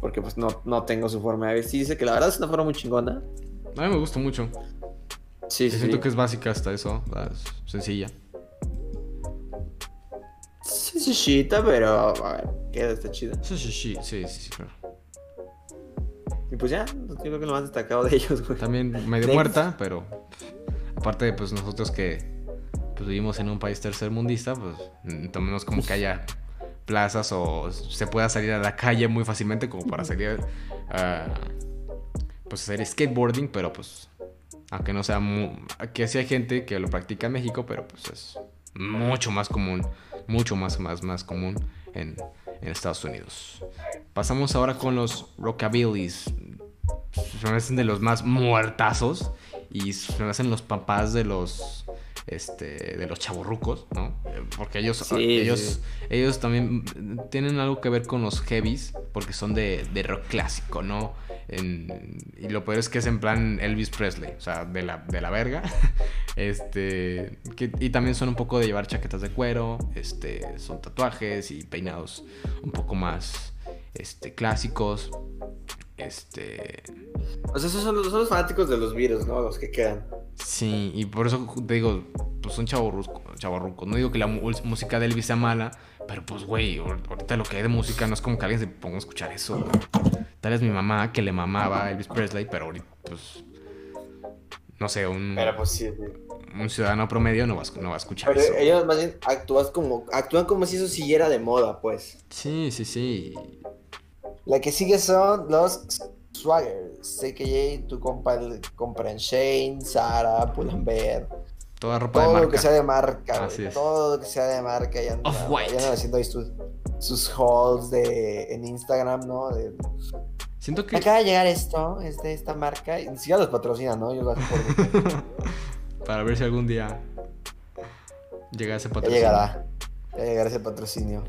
Porque pues no, no tengo su forma de vestir. Dice que la verdad es una forma muy chingona. A mí me gusta mucho. Sí, Yo siento que es básica hasta eso, es sencilla. Sí, sí, pero a ver, queda, está chida. Sí, sí, sí, sí, sí, sí, claro. Y pues ya, yo creo que lo más destacado de ellos, güey. También medio Next. muerta, pero aparte de pues nosotros que pues, vivimos en un país tercermundista, pues tomemos como que haya plazas o se pueda salir a la calle muy fácilmente como para salir a pues hacer skateboarding, pero pues aunque no sea mu- que sí hay gente que lo practica en México, pero pues es mucho más común, mucho más más más común en, en Estados Unidos. Pasamos ahora con los rockabillys. Se me hacen de los más muertazos y se me hacen los papás de los este de los chavorrucos, ¿no? Porque ellos Sí, ellos sí. ellos también tienen algo que ver con los heavies porque son de, de rock clásico, ¿no? En- y lo peor es que es en plan Elvis Presley, o sea, de la, de la verga. (laughs) Este, que- y también son un poco de llevar chaquetas de cuero, este, son tatuajes y peinados un poco más este, clásicos. Este, O sea, esos son los, son los fanáticos de los virus, ¿no? Los que quedan. Sí, y por eso te digo, pues son chavorrucos. No digo que la música de Elvis sea mala, pero pues, güey, ahor- ahorita lo que hay de música no es como que alguien se ponga a escuchar eso. Tal es mi mamá que le mamaba a Elvis Presley, pero ahorita, pues, no sé, un, Pero pues sí. un ciudadano promedio no va, no va a escuchar Pero eso. ellos más bien actúas como, actúan como si eso siguiera de moda, pues. Sí, sí, sí. La que sigue son los Swaggers, a.k.a. tu compa, compa en Shane, Sara, Pull&Bear, Toda ropa de todo marca. lo que sea de marca, Así güey, es. todo lo que sea de marca y anda, Off-White. y andan haciendo ahí sus, sus hauls de, en Instagram, ¿no? De, Siento que. Acaba de llegar esto, es de esta marca, y ni siquiera los patrocinan, ¿no? Ellos lo por... (laughs) Para ver si algún día llega ese Ya patrocinio. llegará, ya llegará ese patrocinio.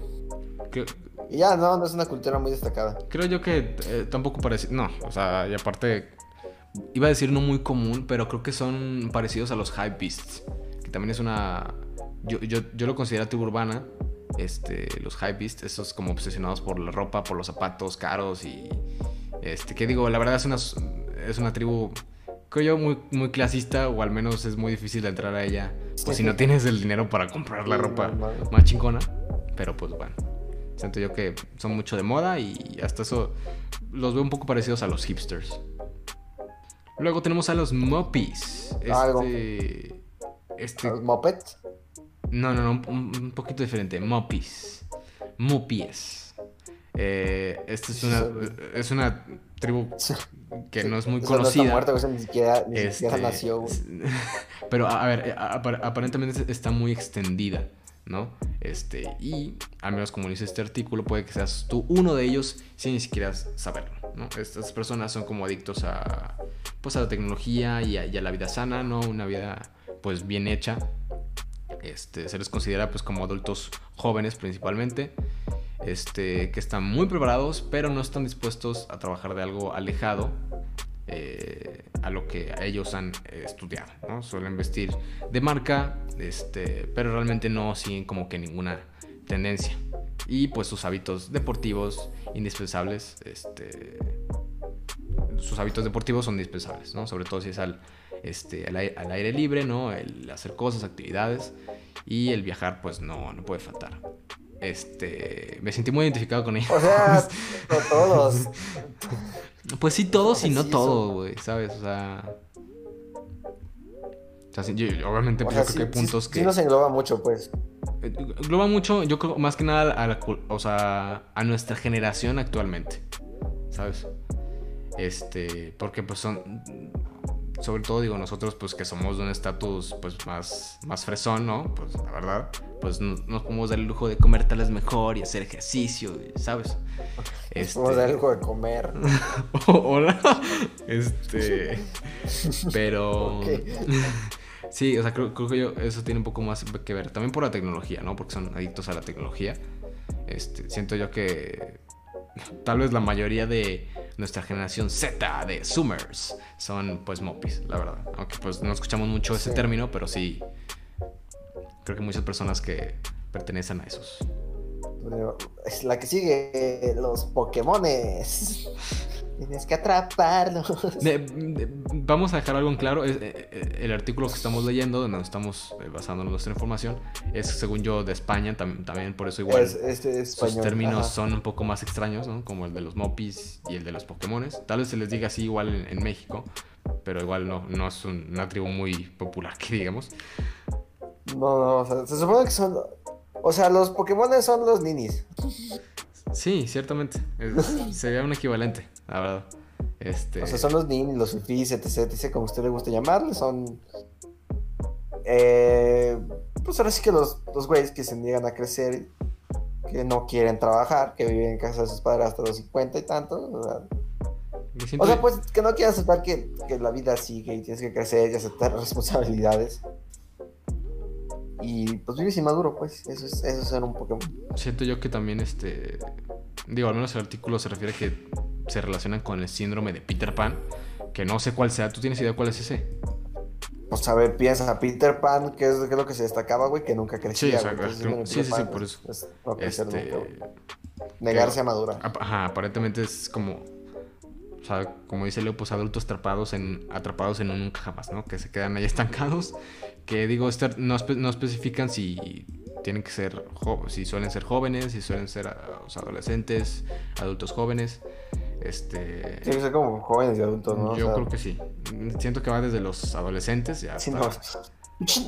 Creo, Y ya, no, no es una cultura muy destacada. creo yo que eh, tampoco parece. No, o sea, y aparte. Iba a decir no muy común, pero creo que son parecidos a los hypebeasts. Que también es una. Yo, yo, yo lo considero tribu urbana. Este, los hypebeasts, esos como obsesionados por la ropa, por los zapatos caros y. Este, que digo, la verdad es una, es una tribu. Creo yo muy, muy clasista, o al menos es muy difícil de entrar a ella. Pues si no (laughs) tienes el dinero para comprar la ropa más chingona. Pero pues bueno. Siento yo que son mucho de moda y hasta eso los veo un poco parecidos a los hipsters. Luego tenemos a los moppies. Algo. Este. Este. Los mopeds. No, no, no, un, un poquito diferente. Moppies. Muppies. Eh, esta es una, es una tribu que no es muy Eso no está conocida. muerto, eso ni siquiera, ni siquiera Este, nació. (laughs) Pero a a ver, apar- aparentemente está muy extendida, ¿no? Este, y al menos como dice este artículo, puede que seas tú uno de ellos sin ni siquiera saberlo, ¿no? Estas personas son como adictos a, pues a la tecnología y a, y a la vida sana, ¿no? Una vida, pues, bien hecha. Este, se les considera, pues, como adultos jóvenes principalmente. Este, que están muy preparados, pero no están dispuestos a trabajar de algo alejado eh, a lo que ellos han eh, estudiado, ¿no? Suelen vestir de marca, este, pero realmente no siguen como que ninguna tendencia. Y pues sus hábitos deportivos indispensables, este, sus hábitos deportivos son indispensables, ¿no? Sobre todo si es al, este, al, ai- al aire libre, ¿no? El hacer cosas, actividades y el viajar, pues no, no puede faltar. Este, me sentí muy identificado con ellos. O sea, (laughs) todos. Pues sí, todos y no Sí, todos, güey, ¿sabes? O sea. O sea, sí, yo- obviamente, O pues, sea, yo creo que hay puntos que. sí nos engloba mucho, pues. eh, Engloba mucho, yo creo, más que nada a, la o sea, a nuestra generación actualmente, ¿sabes? Este, porque pues son. Sobre todo, digo, nosotros, pues que somos de un estatus, pues más, más fresón, ¿no? Pues la verdad, pues no- nos podemos dar el lujo de comer tal vez mejor y hacer ejercicio, ¿sabes? (laughs) Este, a dar algo de comer. (laughs) Hola. Este. Pero. (laughs) Sí, o sea, creo, creo que yo eso tiene un poco más que ver. También por la tecnología, ¿no? Porque son adictos a la tecnología. Este, siento yo que tal vez la mayoría de nuestra generación Z de Zoomers son pues mopis, la verdad. Aunque pues no escuchamos mucho ese Sí. término, pero sí. Creo que muchas personas que pertenecen a esos. Es la que sigue, los Pokémones. (laughs) Tienes que atraparlos. De- de- vamos a dejar algo en claro. es- eh, eh, el artículo que estamos leyendo, donde nos estamos eh, basando en nuestra información, es según yo de España, tam- también por eso igual. Es, es Sus términos ajá. son un poco más extraños, ¿no? Como el de los mopis y el de los Pokémones. Tal vez se les diga así igual en, en México, pero igual no, no es un- una tribu muy popular, que digamos. No, no, o sea, se supone que son. O sea, los Pokémones son los ninis. Sí, ciertamente. Es- (laughs) sería un equivalente, la verdad. Este, O sea, son los ninis, los fifís, etc, etc, como usted le guste llamarles. Son. Eh, pues ahora sí que los, los güeyes que se niegan a crecer, que no quieren trabajar, que viven en casa de sus padres hasta los 50 y tantos. O sea, me siento- O sea, pues que no quieras aceptar que, que la vida sigue y tienes que crecer y aceptar (laughs) responsabilidades. Y pues vives inmaduro, pues. Eso es, eso es ser un Pokémon. Siento yo que también, este. Digo, al menos el artículo se refiere a que se relacionan con el síndrome de Peter Pan. Que no sé cuál sea. ¿Tú tienes idea cuál es ese? Pues a ver, piensa, Peter Pan, que es, que es lo que se destacaba, güey, que nunca crecía. Sí, o sea, güey. Entonces, creo- sí, sí, sí, Pan por es- eso. es crecer Este. Negarse a madurar. Ajá, aparentemente es como. O sea, como dice Leo, pues adultos atrapados en, atrapados en un nunca jamás, ¿no? Que se quedan ahí (laughs) estancados. Que digo, no, espe- no especifican si tienen que ser, si suelen ser jóvenes, si suelen ser ah, o sea, adolescentes, adultos jóvenes. Este. Tiene que ser como jóvenes y adultos, ¿no? O Yo sea, creo que sí. Siento que va desde los adolescentes ya sí, hasta, no.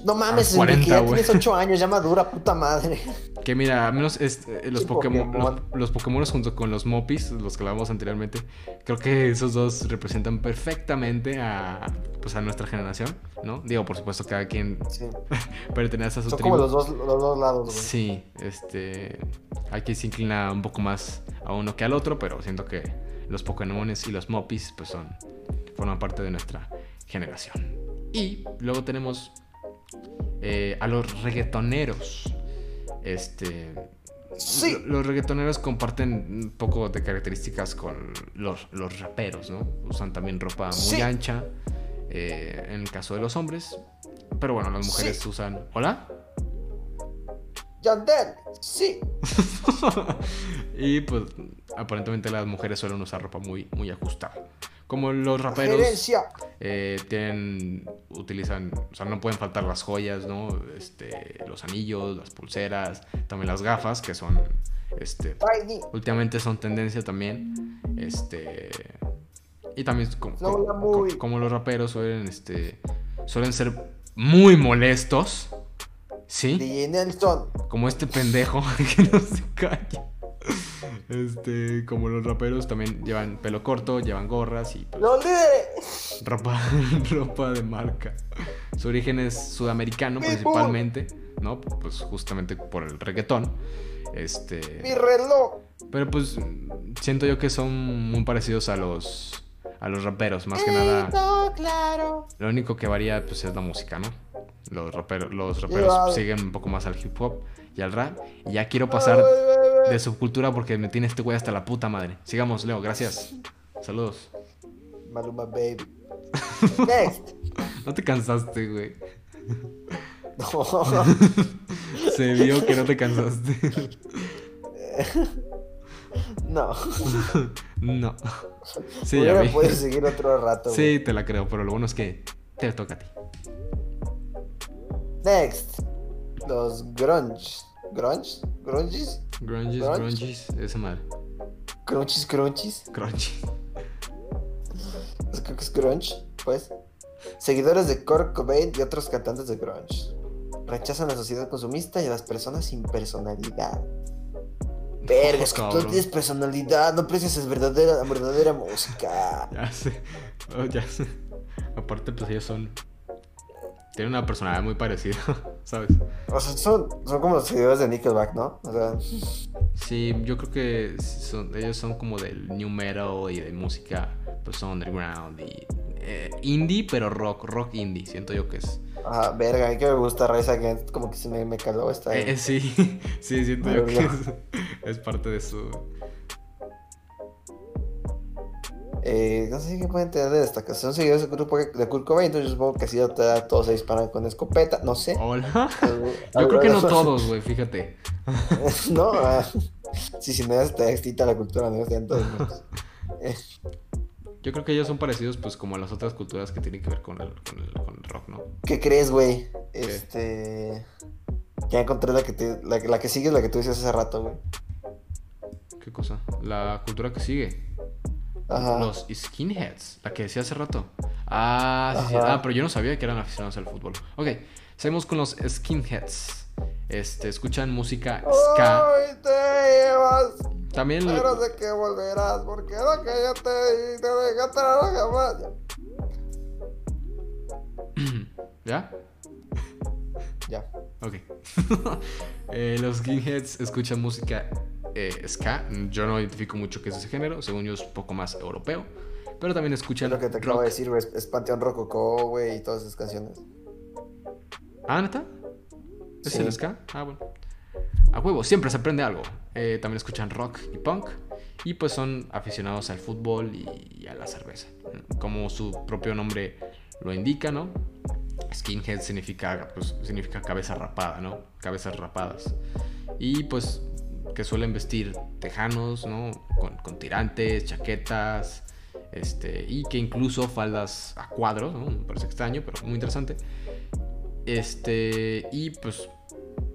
No mames, A 40, Enrique, ya tienes 8 años, ya madura, puta madre. Que mira, al menos este, los, Pokémon, Pokémon. los, los Pokémon junto con los Mopis, los que hablábamos anteriormente, creo que esos dos representan perfectamente a, pues, a nuestra generación, ¿no? Digo, por supuesto, cada quien Sí. (laughs) pertenece a su Son tribu. como los dos, los dos lados, güey. Sí, este. Aquí se inclina un poco más a uno que al otro, pero siento que los Pokémones y los Mopis, pues son. forman parte de nuestra generación. Y luego tenemos eh, a los reggaetoneros. Este. Sí. lo- Los reggaetoneros comparten un poco de características con los, los raperos, ¿no? Usan también ropa muy Sí. ancha. eh, en el caso de los hombres. Pero bueno, las mujeres Sí. usan. ¿Hola? Yandel, sí. (laughs) y pues aparentemente las mujeres suelen usar ropa muy, muy ajustada. Como los raperos eh, tienen, utilizan, o sea, no pueden faltar las joyas, ¿no? Este, los anillos, las pulseras, también las gafas, que son, este, últimamente son tendencia también, este, y también como, como- los raperos suelen, este, suelen ser muy molestos, ¿sí? Como este pendejo (laughs) que no se calla. Este, como los raperos también llevan pelo corto, llevan gorras y pues, líderes. ropa, (laughs) ropa de marca. Su origen es sudamericano Mi principalmente, ¿no? Pues justamente por el reggaetón. Este, Mi reloj. pero pues siento yo que son muy parecidos a los a los raperos, más que nada. Claro. Lo único que varía pues es la música, ¿no? Los raperos, los raperos siguen un poco más al hip hop y al rap. Y ya quiero pasar de subcultura porque me tiene este güey hasta la puta madre. Sigamos, Leo, gracias. Saludos. Maluma Baby. (laughs) Next. No te cansaste, güey. No. (laughs) Se vio que no te cansaste. (laughs) No. No. Sí, ya vi. puedes seguir otro rato. güey. Sí, te la creo, pero lo bueno es que te toca a ti. Next. Los grunge. ¿Grunge? ¿Grunges? Grunges, Grunge. grunges, esa madre. ¿Crunchies, crunchies? Creo que es grunge, pues. Seguidores de Kurt Cobain y otros cantantes de grunge. Rechazan la sociedad consumista y a las personas sin personalidad. Verga, es que tú no tienes personalidad, no aprecias es verdadera, verdadera música. (laughs) Ya sé. Oh, ya sé. Aparte, pues ellos son. Tienen una personalidad muy parecida, (laughs) ¿sabes? O sea, son, son como los seguidores de Nickelback, ¿no? O sea, Sí, yo creo que son- ellos son como del new metal y de música, pues underground y eh, indie, pero rock, rock indie, siento yo que es. ajá, verga, a mí que me gusta Rise Against, como que se me, me caló esta. Eh, eh, sí, (laughs) sí, siento yo que es, es parte de su. Eh, no sé qué pueden tener de destacación. Son seguidores del grupo de Kurt Cobain, entonces yo supongo que así todos se disparan con escopeta, no sé. Hola. (laughs) Algo- Yo creo que no todos, güey, fíjate. (laughs) no, ah, sí, si no te excita la cultura, no está en todos (laughs) lados. Yo creo que ellos son parecidos, pues, como a las otras culturas que tienen que ver con el, con el, con el rock, ¿no? ¿Qué crees, güey? Este. Ya encontré la que, te, la, que- la que sigue, es la que tú dices hace rato, güey. ¿Qué cosa? La cultura que sigue. Ajá. Los skinheads, la que decía hace rato. Ah, sí, sí. Ah, pero yo no sabía que eran aficionados al fútbol. Ok, seguimos con los skinheads. Este, escuchan música ska. Hoy te llevas, También pero sé que volverás, porque lo que yo te te dejaste jamás. (clears throat) ¿Ya? Ya. Ok. (laughs) Eh, los skinheads escuchan música eh, ska. Yo no identifico mucho qué es ese género. Según yo es un poco más europeo. Pero también Es escuchan lo que te acabo rock. de decir, güey. Es, Panteón Rococó, güey, y todas esas canciones. Ah, ¿neta? ¿Es Sí. el ska? Ah, bueno. A huevo, siempre se aprende algo. Eh, también escuchan rock y punk. Y pues son aficionados al fútbol y, y a la cerveza. Como su propio nombre lo indica, ¿no? Skinhead significa, pues, significa cabeza rapada, ¿no? Cabezas rapadas. Y pues que suelen vestir tejanos, ¿no? Con, con tirantes, chaquetas, este, y que incluso faldas a cuadros, ¿no? Me parece extraño, pero muy interesante. Este, y pues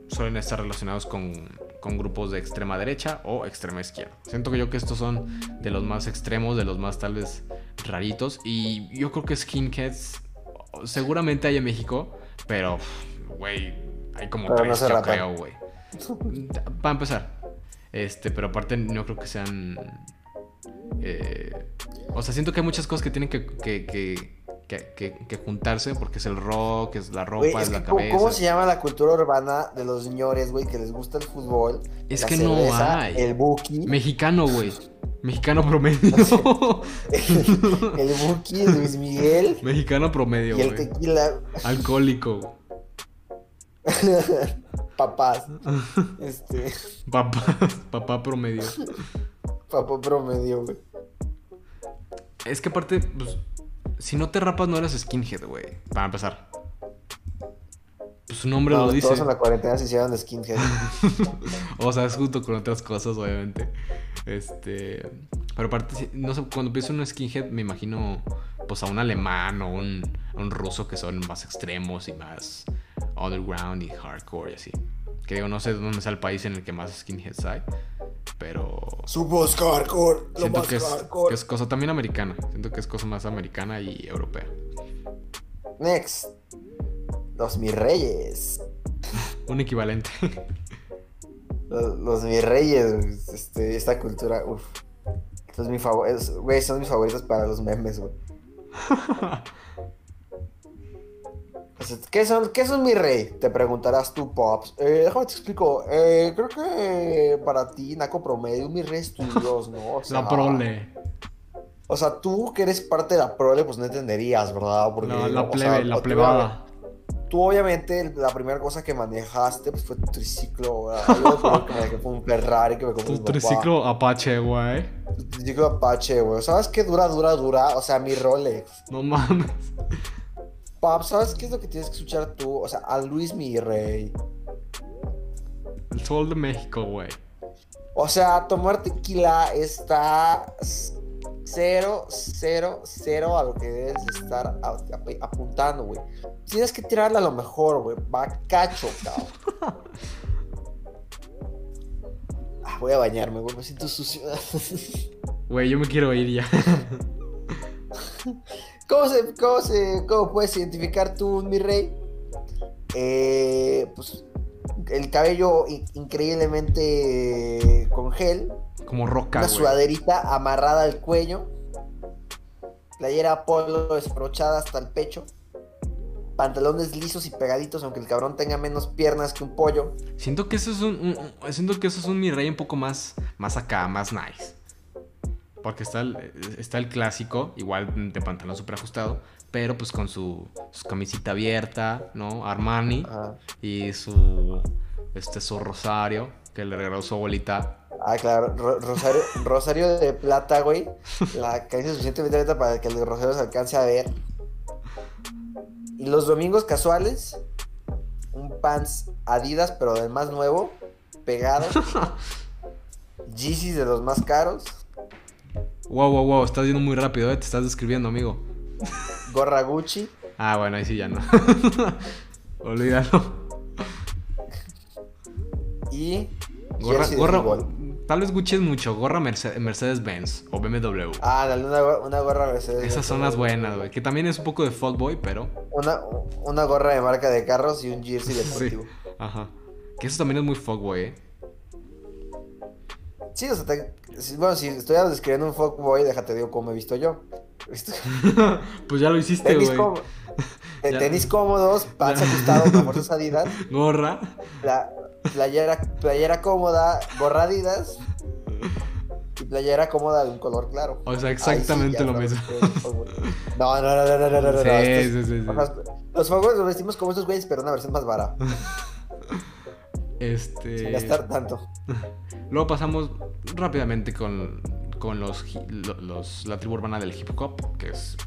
suelen estar relacionados con, con grupos de extrema derecha o extrema izquierda. Siento que yo que estos son de los más extremos, de los más tal vez raritos. Y yo creo que skinheads seguramente hay en México, Pero, güey, hay como Pero tres, yo creo, güey. Para empezar. Este, pero aparte no creo que sean... eh, o sea, siento que hay muchas cosas que tienen que, que, que, que- juntarse porque es el rock, es la ropa, Güey, es, es la que, ¿cómo, cabeza. cómo se llama la cultura urbana de los señores, güey, que les gusta el fútbol? Es la que no hay. El buki. Mexicano, güey. (laughs) Mexicano promedio. (laughs) (laughs) el buki, Luis Miguel Mexicano promedio, y el güey. tequila. Alcohólico. Papás. (laughs) Este, Papá, papá promedio. papá promedio, güey. Es que aparte, pues, si no te rapas no eres skinhead, güey. Para empezar. Pues su nombre No, lo dice. Todos en la cuarentena se hicieron skinhead. (laughs) O sea, es junto con otras cosas, obviamente. Este. Pero aparte, no sé, cuando pienso en un skinhead, me imagino pues a un alemán o un, a un ruso que son más extremos y más underground y hardcore y así. Que digo, no sé dónde está el país en el que más skinheads hay. Pero Su voz hardcore, lo siento más que es, hardcore. que es cosa también americana. Siento que es cosa más americana y europea. Next. Los mis reyes. (laughs) Un equivalente. Los, los mis reyes, este, esta cultura, uff. Es mi favor, es- güey, son mis favoritos para los memes, güey. (laughs) ¿qué, son, ¿Qué son mi rey? Te preguntarás tú, Pops. Eh, déjame te explico. Eh, creo que para ti, Naco Promedio, mi rey es tu (laughs) Dios, ¿no? O sea, La prole. O sea, tú que eres parte de la prole, pues no entenderías, ¿verdad? Porque, La, plebe, sea, la plebada. Tú obviamente la primera cosa que manejaste pues, fue tu triciclo, ¿verdad? Que fue un Ferrari que me compró Tu triciclo Apache, güey. Tu triciclo Apache, güey. ¿Sabes qué dura, dura, dura? O sea, mi Rolex. No mames. Pap, ¿sabes qué es lo que tienes que escuchar tú? O sea, a Luis mi rey. El sol de México, güey. O sea, tomar tequila está cero, cero, cero a lo que debes de estar apuntando, güey. Tienes que tirarle a lo mejor, güey. Va cacho, cabrón. (laughs) Ah, voy a bañarme, güey. Me siento sucio. Güey, yo me quiero ir ya. (laughs) ¿Cómo, se, cómo, se, ¿Cómo puedes identificar tú, mi rey? Eh, pues el cabello in- increíblemente con gel, Como roca, una sudaderita amarrada al cuello, playera polo desbrochada hasta el pecho, pantalones lisos y pegaditos, aunque el cabrón tenga menos piernas que un pollo. Siento que eso es un, un- un- siento que eso es un mi rey un poco más más acá, más nice. Porque está el, está el clásico, igual de pantalón súper ajustado, pero pues con su, su camisita abierta, ¿no? Armani Ajá. y su este su rosario que le regaló su abuelita. Ah, claro, ro- rosario, rosario de plata, güey. La camisa suficientemente alta para que el rosario se alcance a ver. Y los domingos casuales, un pants Adidas, pero del más nuevo, pegado. (laughs) Yeezys de los más caros. Wow, wow, wow, estás yendo muy rápido, ¿eh? Te estás describiendo, amigo. Gorra Gucci. Ah, bueno, ahí sí ya no. (laughs) Olvídalo. Y. Gorra, gorra, tal vez Gucci es mucho, gorra Merce- Mercedes-Benz o BMW. Ah, dale, una, una gorra Mercedes. Esas son las buenas, güey. Que también es un poco de fuckboy, pero. Una, una gorra de marca de carros y un jersey (laughs) deportivo. Ajá. Que eso también es muy fuckboy, eh. Sí, o sea, te- bueno, si estoy describiendo un fuckboy, déjate digo cómo he visto yo. (laughs) Pues ya lo hiciste, güey. (laughs) Ya. tenis cómodos, pants ajustados, fuerzas (laughs) Adidas, Gorra. la playera, playera cómoda, gorra Adidas y playera cómoda de un color claro. O sea, sí, exactamente lo mismo. No, no, no, no, no, no, no, no. Sí, sí, sí, Los fuckboys los vestimos como estos güeyes, pero una versión más barata. Este. Sin gastar tanto. (laughs) Luego pasamos rápidamente con, con los, la tribu urbana del hip hop, que es.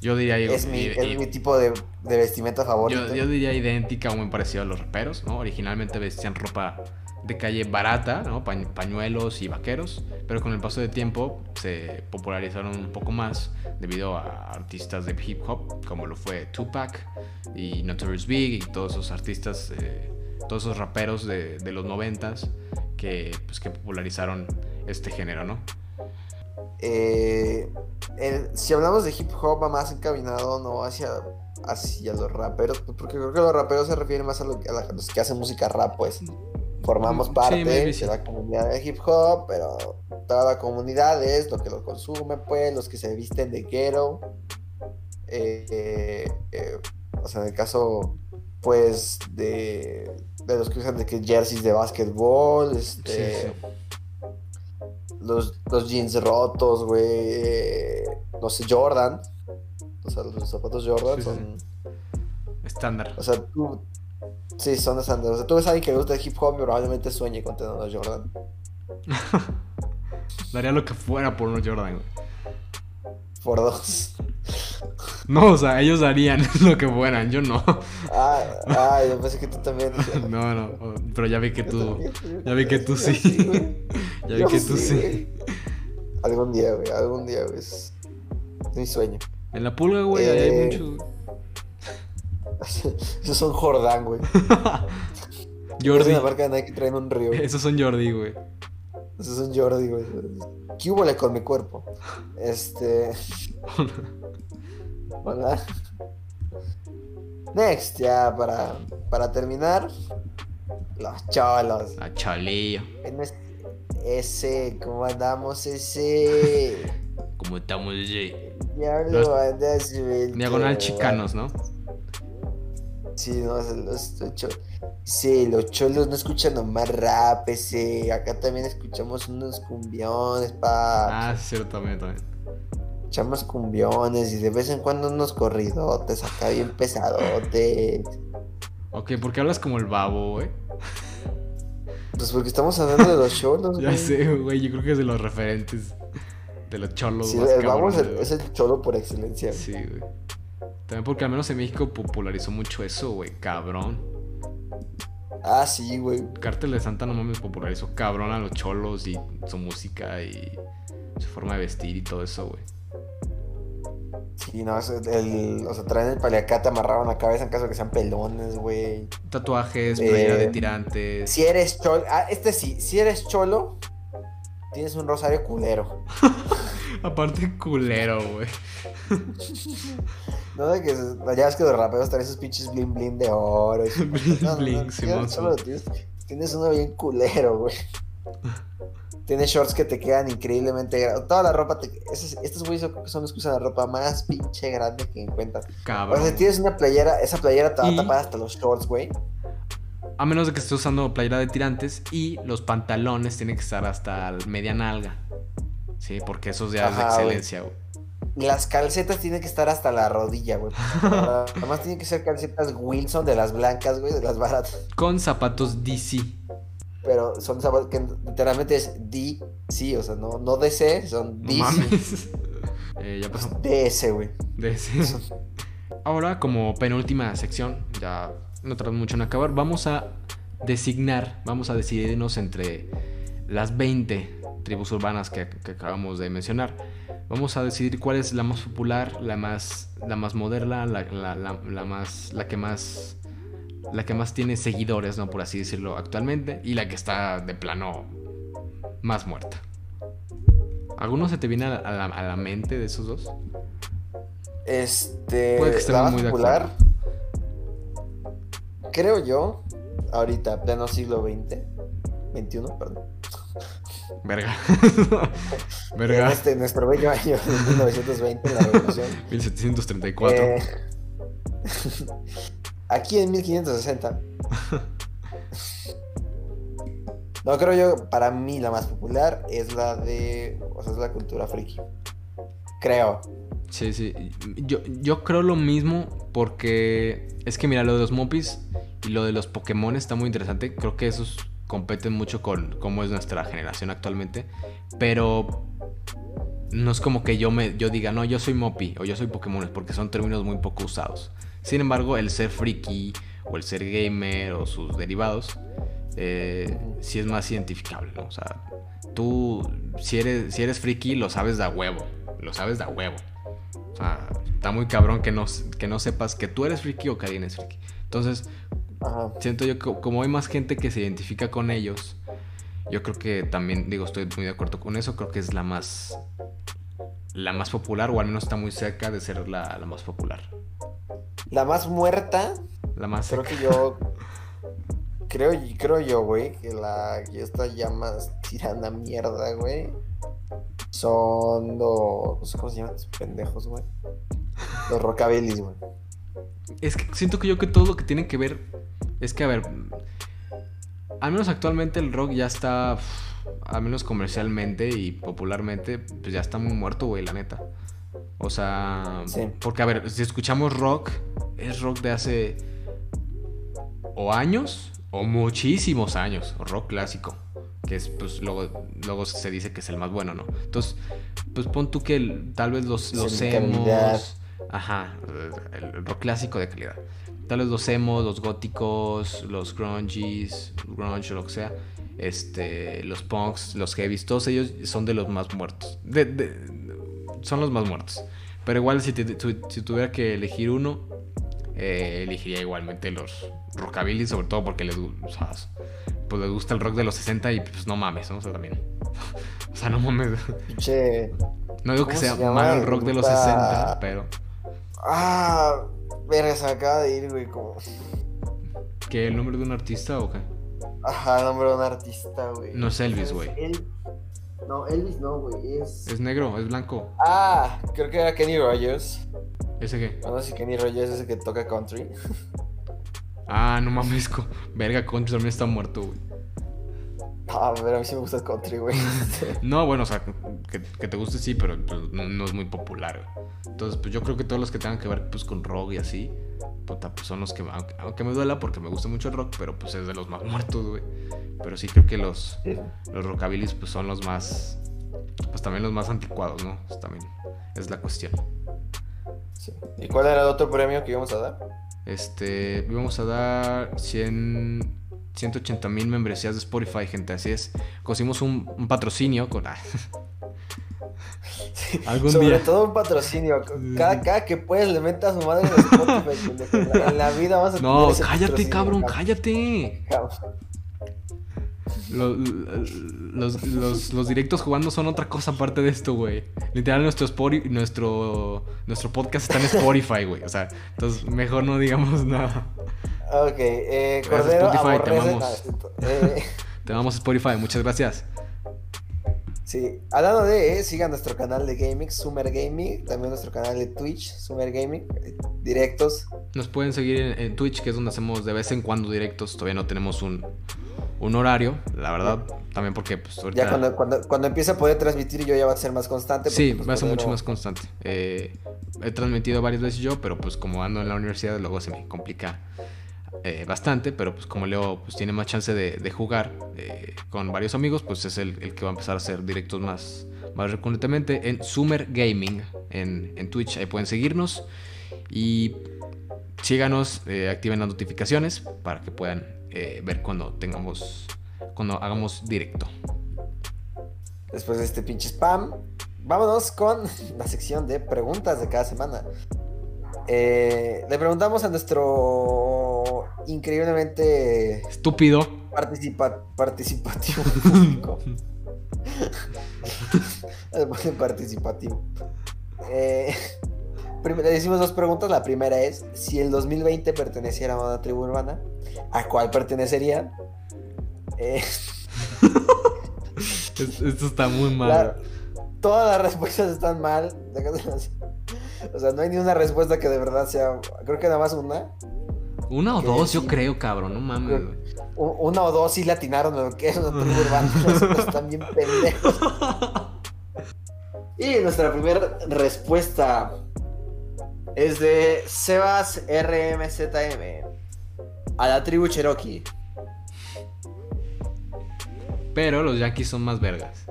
Yo diría. Es mi, es mi tipo de, de vestimenta favorito. yo, yo diría idéntica o muy parecido a los raperos, ¿no? Originalmente vestían ropa de calle barata, ¿no? Pañ- pañuelos y vaqueros, pero con el paso del tiempo se popularizaron un poco más debido a artistas de hip hop, como lo fue Tupac y Notorious Big y todos esos artistas, eh, todos esos raperos de, de los noventas que, pues, que popularizaron este género, ¿no? Eh, el- si hablamos de hip hop, va más encaminado, ¿no? Hacia hacia los raperos, porque creo que los raperos se refieren más a, lo- a la- a los que hacen música rap, pues. Formamos Mm, sí, parte maybe sí. de la comunidad de hip hop, pero toda la comunidad es lo que lo consume, pues, los que se visten de ghetto. Eh, eh, eh, o sea, en el caso, pues, de, de los que usan de que jerseys de básquetbol, este, Sí, Los, los jeans rotos, güey, no sé, Jordan. O sea, los zapatos Jordan Sí, son... Estándar. O sea, tú. Sí, son Sanders. O sea, tú ves a alguien que le gusta el hip hop y probablemente sueñe con tener unos Jordan. (laughs) Daría lo que fuera por unos Jordan, güey. Por dos. No, o sea, ellos darían (laughs) lo que fueran, yo no. Ah, ah, yo pensé que tú también. (laughs) No, no, pero ya vi que tú. Ya vi que tú sí. (laughs) Ya vi que tú sí. Algún día, güey. Algún día, güey. Es es mi sueño. En la pulga, güey, ahí hay Eh. muchos. Esos son Jordan, güey. Es Jordi. una marca de Nike que traen un río. Esos son Jordi, güey. Esos son Jordi, güey. ¿Qué hubo con mi cuerpo? Este. (laughs) Hola. Next, ya para, para terminar. Los cholos. A es- Ese, ¿cómo andamos? Ese. ¿Cómo estamos, Jay? Diablo, Los- anda suelto. Diagonal chicanos, ¿no? Sí, no, los, los cho- Sí, los cholos no escuchan nomás rap, ese. Acá también escuchamos unos cumbiones, pa. Ah, cierto, también, también. Echamos cumbiones y de vez en cuando unos corridotes acá bien pesadotes. Ok, ¿por qué hablas como el babo, güey? Pues porque estamos hablando de los cholos, (laughs) Ya güey. sé, güey, yo creo que es de los referentes de los cholos Sí, más el babo es el, es el cholo por excelencia. Sí, güey. También porque al menos en México popularizó mucho eso, güey, cabrón. Ah, sí, güey. Cártel de Santa no mames popularizó cabrón a los cholos y su música y su forma de vestir y todo eso, güey. Sí, no, es el, o sea, traen el paliacate amarrado en la cabeza en caso de que sean pelones, güey. Tatuajes, playera de Eh, tirantes. Si eres cholo, ah, este sí, si eres cholo, tienes un rosario culero. (laughs) Aparte culero, güey. (laughs) No de que ya ves que los raperos traen esos pinches bling bling de oro. y (laughs) Bling, No, no, no, bling, eres Simón, tienes, tienes uno bien culero, güey. Tienes shorts que te quedan increíblemente grandes. Toda la ropa, te... esos- estos güeyes son- los que usan la ropa más pinche grande que encuentras. O Cabrón. sea, si tienes una playera, esa playera te va Y- a tapar hasta los shorts, güey. A menos de que estés usando playera de tirantes y los pantalones tienen que estar hasta media nalga. Sí, porque eso ya es de excelencia, güey. Las calcetas tienen que estar hasta la rodilla, güey. (laughs) Además tienen que ser calcetas Wilson de las blancas, güey, de las baratas. Con zapatos DC. Pero son zapatos que literalmente es DC, o sea, no, no DC, son DC. mames. (laughs) Eh, ya pasó. DS, güey. ese. (laughs) Ahora, como penúltima sección, ya no tardamos mucho en acabar, vamos a designar, vamos a decidirnos entre las 20 tribus urbanas que, que acabamos de mencionar. Vamos a decidir cuál es la más popular, la más, la más moderna, la, la- la- la más, la que más, la que más tiene seguidores, no por así decirlo, actualmente, y la que está de plano más muerta. ¿Alguno se te viene a la, a la- a la mente de esos dos? Este. Puede que la estemos más muy de popular, creo yo, ahorita, pleno siglo XX, 21, perdón. (laughs) Verga. En Verga. este, nuestro bello año de 1920, la revolución. (laughs) 1734. Eh, (laughs) aquí en 1560. No, creo yo, para mí la más popular es la de. O sea, es la cultura friki. Creo. Sí, sí. Yo, yo creo lo mismo porque es que mira, lo de los Mopis y lo de los Pokémon está muy interesante. Creo que esos competen mucho con cómo es nuestra generación actualmente. Pero no es como que yo me yo diga, no, yo soy Mopi o yo soy Pokémon, porque son términos muy poco usados. Sin embargo, el ser friki o el ser gamer o sus derivados eh, sí es más identificable. O sea, tú, si eres, si eres friki, lo sabes de a huevo. Lo sabes de a huevo. O sea, está muy cabrón que no, que no sepas que tú eres friki o que alguien es friki. Entonces, Ajá. siento yo que como hay más gente que se identifica con ellos, yo creo que también, digo, estoy muy de acuerdo con eso, creo que es la más la más popular, o al menos está muy cerca de ser la, la más popular. La más muerta, La más creo seca. que yo. (laughs) Creo, creo yo, güey, que la que está ya más tirando a mierda, güey. Son los. Cómo se llaman pendejos, güey. Los rockabilis, güey. Es que siento que yo que todo lo que tiene que ver es que, a ver, al menos actualmente el rock ya está, al menos comercialmente y popularmente, pues ya está muy muerto, güey, la neta. O sea, Sí. porque, a ver, si escuchamos rock, es rock de hace o años o muchísimos años, o rock clásico, que es, pues, luego, luego se dice que es el más bueno, ¿no? Entonces, pues pon tú que el- tal vez los, los ajá, el, rock clásico de calidad. Tal vez los emos, los góticos, los grungies, grunge o lo que sea, este, los punks, los heavies, todos ellos son de los más muertos. De- de- son los más muertos. Pero igual si, te- tu- si tuviera que elegir uno, eh, elegiría igualmente los rockabilly, sobre todo porque les, o sea, pues les gusta el rock de los 60 y pues no mames, ¿no? O sea, también. (laughs) O sea, no mames. Pinche. No digo que ¿Cómo sea se malo el rock de los Puta- 60, pero Ah, verga, se me acaba de ir, güey. Como. ¿qué el nombre de un artista o qué? Ajá, nombre de un artista, güey. No es Elvis, güey. El- No, Elvis no, güey. Es. Es negro, es blanco. Ah, creo que era Kenny Rogers. ¿Ese qué? No sé si Kenny Rogers es el que toca country. (laughs) Ah, no mames, verga, Concho también está muerto, güey. Ah, pero a mí sí me gusta el country, güey. (laughs) No, bueno, o sea, que, que te guste sí, pero no, no es muy popular, güey. Entonces, pues yo creo que todos los que tengan que ver pues con rock y así, puta, pues son los que, aunque, aunque me duela porque me gusta mucho el rock, pero pues es de los más (laughs) muertos, güey. Pero sí creo que los, los rockabilis pues son los más, pues también los más anticuados, ¿no? Pues, también es la cuestión. Sí. ¿Y cuál era el otro premio que íbamos a dar? Este, íbamos a dar 100, 180 mil membresías de Spotify, gente, así es. Conseguimos un, un patrocinio con... ah. (laughs) Algún Sobre día. todo un patrocinio. Cada, cada que puedes le metas a su madre en Spotify. (laughs) En la- vida vas a tener No, ese cállate, cabrón, cállate. Los, los, los- los directos jugando son otra cosa aparte de esto, güey. Literal, nuestro, Spori- nuestro, nuestro podcast está en Spotify, güey. O sea, entonces mejor no digamos nada. Ok, eh, Gracias, Cordero Spotify, te amamos. ah, esto, eh, (laughs) Te damos Spotify, muchas gracias. sí, hablando de, eh, sigan nuestro canal de gaming, Summer Gaming, también nuestro canal de Twitch, Summer Gaming, eh, directos. Nos pueden seguir en, en Twitch, que es donde hacemos de vez en cuando directos. Todavía no tenemos un, un horario, la verdad. También porque, pues, ahorita... Ya cuando, cuando, cuando empiece a poder transmitir yo ya va a ser más constante. porque, Sí, pues, va a ser mucho más constante. Eh, he transmitido varias veces yo, pero pues como ando en la universidad luego se me complica eh, bastante, pero pues como Leo pues tiene más chance de, jugar eh, con varios amigos, pues es el, el que va a empezar a hacer directos más, más recurrentemente en Summer Gaming, en, en Twitch, ahí pueden seguirnos y síganos, eh, activen las notificaciones para que puedan ver cuando tengamos, cuando hagamos directo. Después de este pinche spam, vámonos con (laughs) la sección de preguntas de cada semana. Le preguntamos a nuestro increíblemente Estúpido. participa- participativo (laughs) participativo. Eh, le decimos dos preguntas. La primera es: si el 2020 perteneciera a una tribu urbana, ¿a cuál pertenecería? Eh, (laughs) Es- Esto está muy mal. La- todas las respuestas están mal. (laughs) O sea, no hay ni una respuesta que de verdad sea. Creo que nada más una. Una o dos, yo creo, cabrón, no mames. Una o dos sí latinaron lo que es una tribu urbana. Están bien pendejos. Y nuestra primera respuesta es de Sebas RMZM. A la tribu Cherokee. Pero los Yankees son más vergas.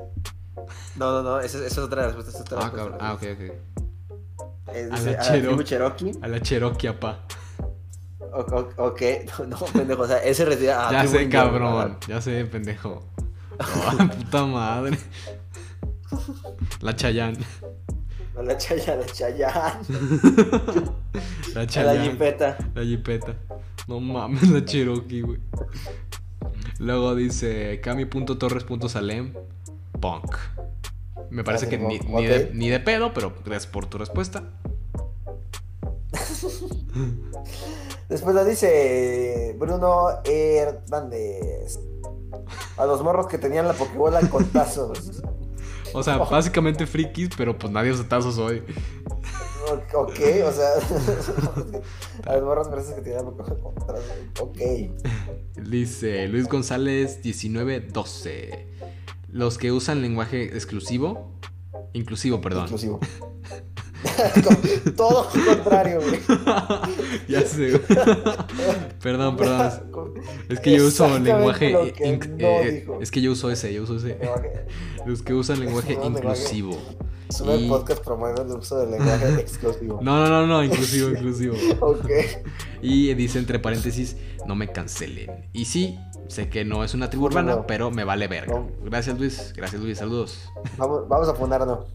No, no, no, esa, esa es otra respuesta. esa es otra Ah, respuesta. cabrón. Ah, ok, ok. Es a la a la Cherokee. A la Cherokee, apá. O- o- ok, no, (laughs) no, pendejo, o sea, ese retira a ya sé, cabrón. Ya sé, pendejo. Oh, (laughs) puta madre. La Chayán. A la chaya, a la chayán, La (laughs) a la Chayán. jipeta. La Jipeta. No mames, la Cherokee, güey. Luego dice Cami.torres.salem. Punk. Me parece que ni, ni de, ni de pedo, pero gracias por tu respuesta. Después nos dice Bruno Hernández. A los morros que tenían la pokebola con tazos. (laughs) O sea, básicamente frikis, pero pues nadie usa tazos hoy. Ok, o sea. (laughs) a los morros parece que tenían la pokebola con tazos. Ok. Dice Luis González 1912. Los que usan lenguaje exclusivo. Inclusivo, perdón. Inclusivo. (laughs) (laughs) Todo lo contrario, güey. (laughs) ya sé. güey. perdón, perdón. Es que yo uso lenguaje. inc- no eh, es que yo uso ese, yo uso ese. (laughs) Los que usan lenguaje No, inclusivo. Sube Y- el podcast promueve el uso del lenguaje exclusivo. No, no, no, no, inclusivo, inclusivo. Ok. Y dice entre paréntesis, no me cancelen. Y sí, sé que no es una tribu urbana, no. pero me vale verga. Gracias Luis, gracias Luis, saludos. Vamos, vamos a funarnos.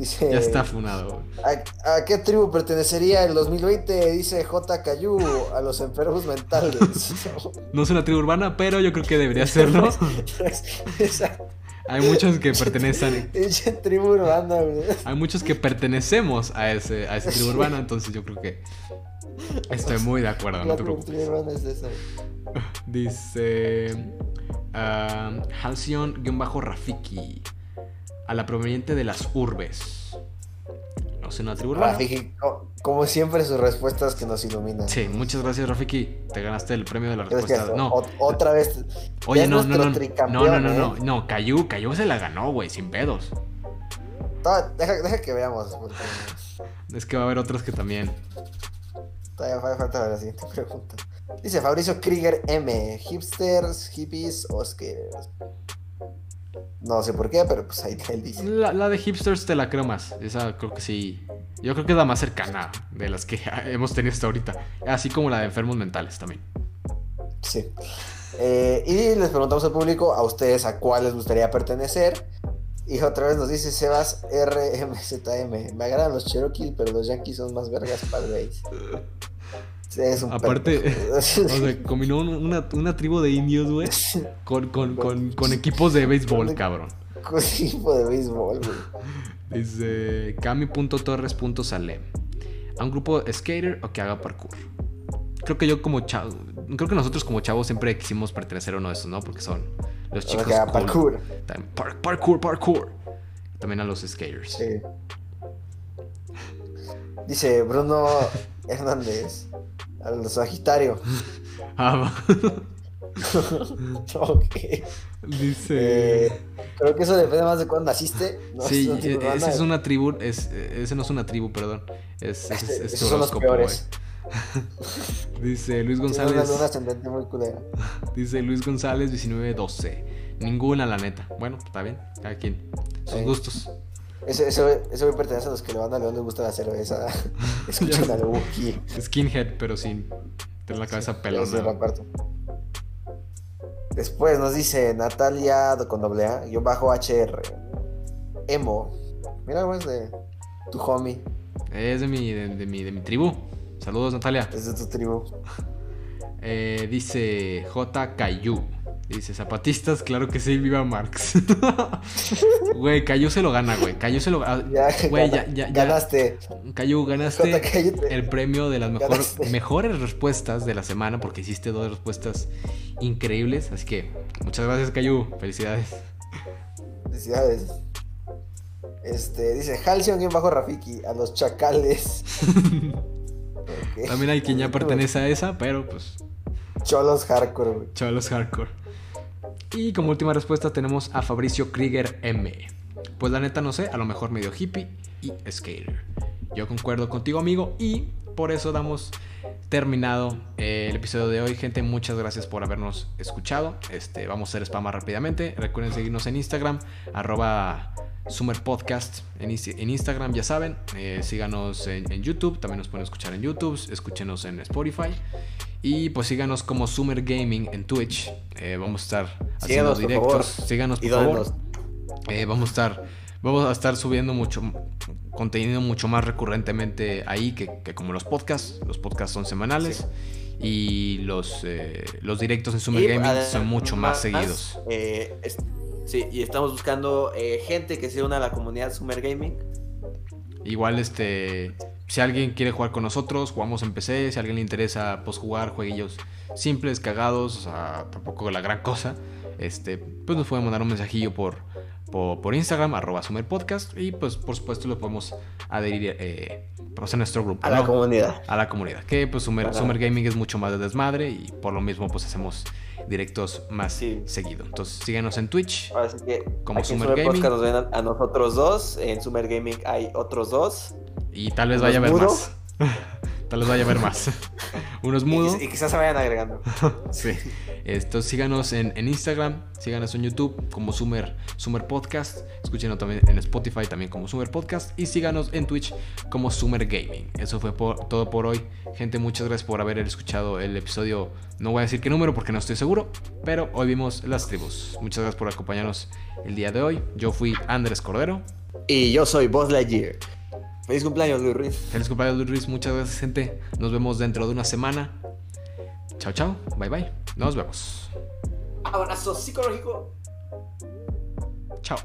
Dice. Ya está funado. ¿A, a qué tribu pertenecería el 2020? Dice J. Cayu, a los enfermos mentales. (laughs) No es una tribu urbana, pero yo creo que debería serlo. (laughs) Hay muchos que pertenecen, tribu urbana, hay muchos que pertenecemos a ese, a esa tribu urbana, entonces yo creo que estoy muy de acuerdo, no te preocupes. urbana es esa. Dice ah, Halcyon-Rafiki. A la proveniente de las urbes. No sé, una tribu urbana. Rafiki, co- como siempre, sus respuestas que nos iluminan. Sí, muchas gracias, Rafiki. Te ganaste el premio de la ¿Crees que respuesta. No, o- otra vez. oye, no, no, no. No, no, no, no. No, Cayu, Cayu se la ganó, güey, sin pedos. Deja, deja que veamos. Porque Es que va a haber otros que también. todavía fa- falta la siguiente pregunta. Dice Fabricio Krieger M. Hipsters, hippies o skaters. No sé por qué, pero pues ahí él dice. La, la de hipsters te la creo más. Esa creo que sí. Yo creo que es la más cercana de las que (laughs) hemos tenido hasta ahorita. Así como la de enfermos mentales también. Sí. Eh, y les preguntamos al público a ustedes a cuál les gustaría pertenecer. Y otra vez nos dice Sebas RMZM. Me agradan los Cherokee, pero los Yankees son más vergas para el. Sí, es un Aparte, pendejo. (laughs) O sea, combinó un- una, una tribu de indios, güey, con, con, con, con equipos de béisbol, cabrón. Con equipo de béisbol, güey. Dice cami.torres.salem. A un grupo skater o que haga parkour. Creo que yo como chavo, creo que nosotros como chavos siempre quisimos pertenecer a uno de estos, ¿no? Porque son los chicos que haga parkour. También par- parkour, parkour. También a los skaters. Sí. Dice Bruno Hernández. Al Sagitario. (laughs) Ah, (laughs) ok. dice. Eh, creo que eso depende más de cuándo naciste. ¿no? sí, una e- esa es una tribu, es, ese no es una tribu, perdón. Es, es, es Esos son los peores. (laughs) Dice Luis una González. ascendente muy. Dice Luis González 1912. Ninguna, la neta. Bueno, está bien. Cada quien. Sus Sí. gustos. Ese, ese, ese güey pertenece a los que le van a León les gusta la cerveza. (laughs) Escuchan al Wookiee. Skinhead, pero sin tener la cabeza pelona. Después nos dice Natalia con doble A, guion bajo HR. Emo. Mira, es de tu homie, Es de mi, de, de mi, de mi tribu. Saludos, Natalia. es de tu tribu. (laughs) Eh, dice J. Cayu. Dice, zapatistas, claro que sí, viva Marx. (laughs) Güey, Cayu se lo gana, güey. Cayu se lo gana. Ya, Güey, gana- ya, ya, ganaste. Cayu, ganaste Jota, el premio de las mejor- mejores respuestas de la semana porque hiciste dos respuestas increíbles. Así que muchas gracias, Cayu. Felicidades. Felicidades. Este, dice Halcyon bajo Rafiki, a los chacales. (laughs) También hay quien ya pertenece a esa, pero pues Cholos hardcore, güey. Chavalos Hardcore. Y como última respuesta tenemos a Fabricio Krieger M. Pues la neta no sé, a lo mejor medio hippie y skater. Yo concuerdo contigo amigo y por eso damos terminado eh, el episodio de hoy. Gente, muchas gracias por habernos escuchado. Este, vamos a hacer spam rápidamente. Recuerden seguirnos en Instagram, arroba Summer Podcast en, Instagram, ya saben. Eh, síganos en, en YouTube, también nos pueden escuchar en YouTube, escúchenos en Spotify. Y pues síganos como Summer Gaming en Twitch. Eh, vamos a estar haciendo Síganos, directos. Síganos, Y por favor. Eh, vamos a estar vamos a estar subiendo mucho contenido mucho más recurrentemente ahí que, que como los podcasts los podcasts son semanales y los eh, los directos en Summer Y Gaming son mucho más seguidos eh, sí, y estamos buscando eh, gente que se una a la comunidad Summer Gaming. igual este si alguien quiere jugar con nosotros, jugamos en PC. Si a alguien le interesa pues, jugar jueguillos simples, cagados, o sea, tampoco la gran cosa, este, pues nos puede mandar un mensajillo por, por, por Instagram, arroba Sumer Podcast. Y pues por supuesto lo podemos adherir eh, pues, a nuestro grupo. A la comunidad. a la comunidad. Que pues Summer. Summer Gaming es mucho más de desmadre y por lo mismo pues hacemos directos más Sí. seguido. Entonces síganos en Twitch. Ahora sí que Como Summer Summer Gaming. Podcast nos ven a, a nosotros dos. En Summer Gaming hay otros dos. Y tal vez ¿Unos vaya a haber más. (laughs) tal vez vaya a haber más. (laughs) Unos Y, mudos. y quizás se vayan agregando. (laughs) Sí. Entonces síganos en, en Instagram, síganos en YouTube como Sumer, Sumer Podcast, escúchenos también en Spotify también como Sumer Podcast y síganos en Twitch como Sumer Gaming. Eso fue por- todo por hoy. Gente, muchas gracias por haber escuchado el episodio. No voy a decir qué número porque no estoy seguro, pero hoy vimos las tribus. Muchas gracias por acompañarnos el día de hoy. Yo fui Andrés Cordero. Y yo soy Buzz Lightyear. Feliz cumpleaños, Luis Ruiz. Feliz cumpleaños Luis Ruiz. Muchas gracias gente. Nos vemos dentro de una semana. Chao, chao. Bye, bye. Nos vemos. Abrazo psicológico. Chao.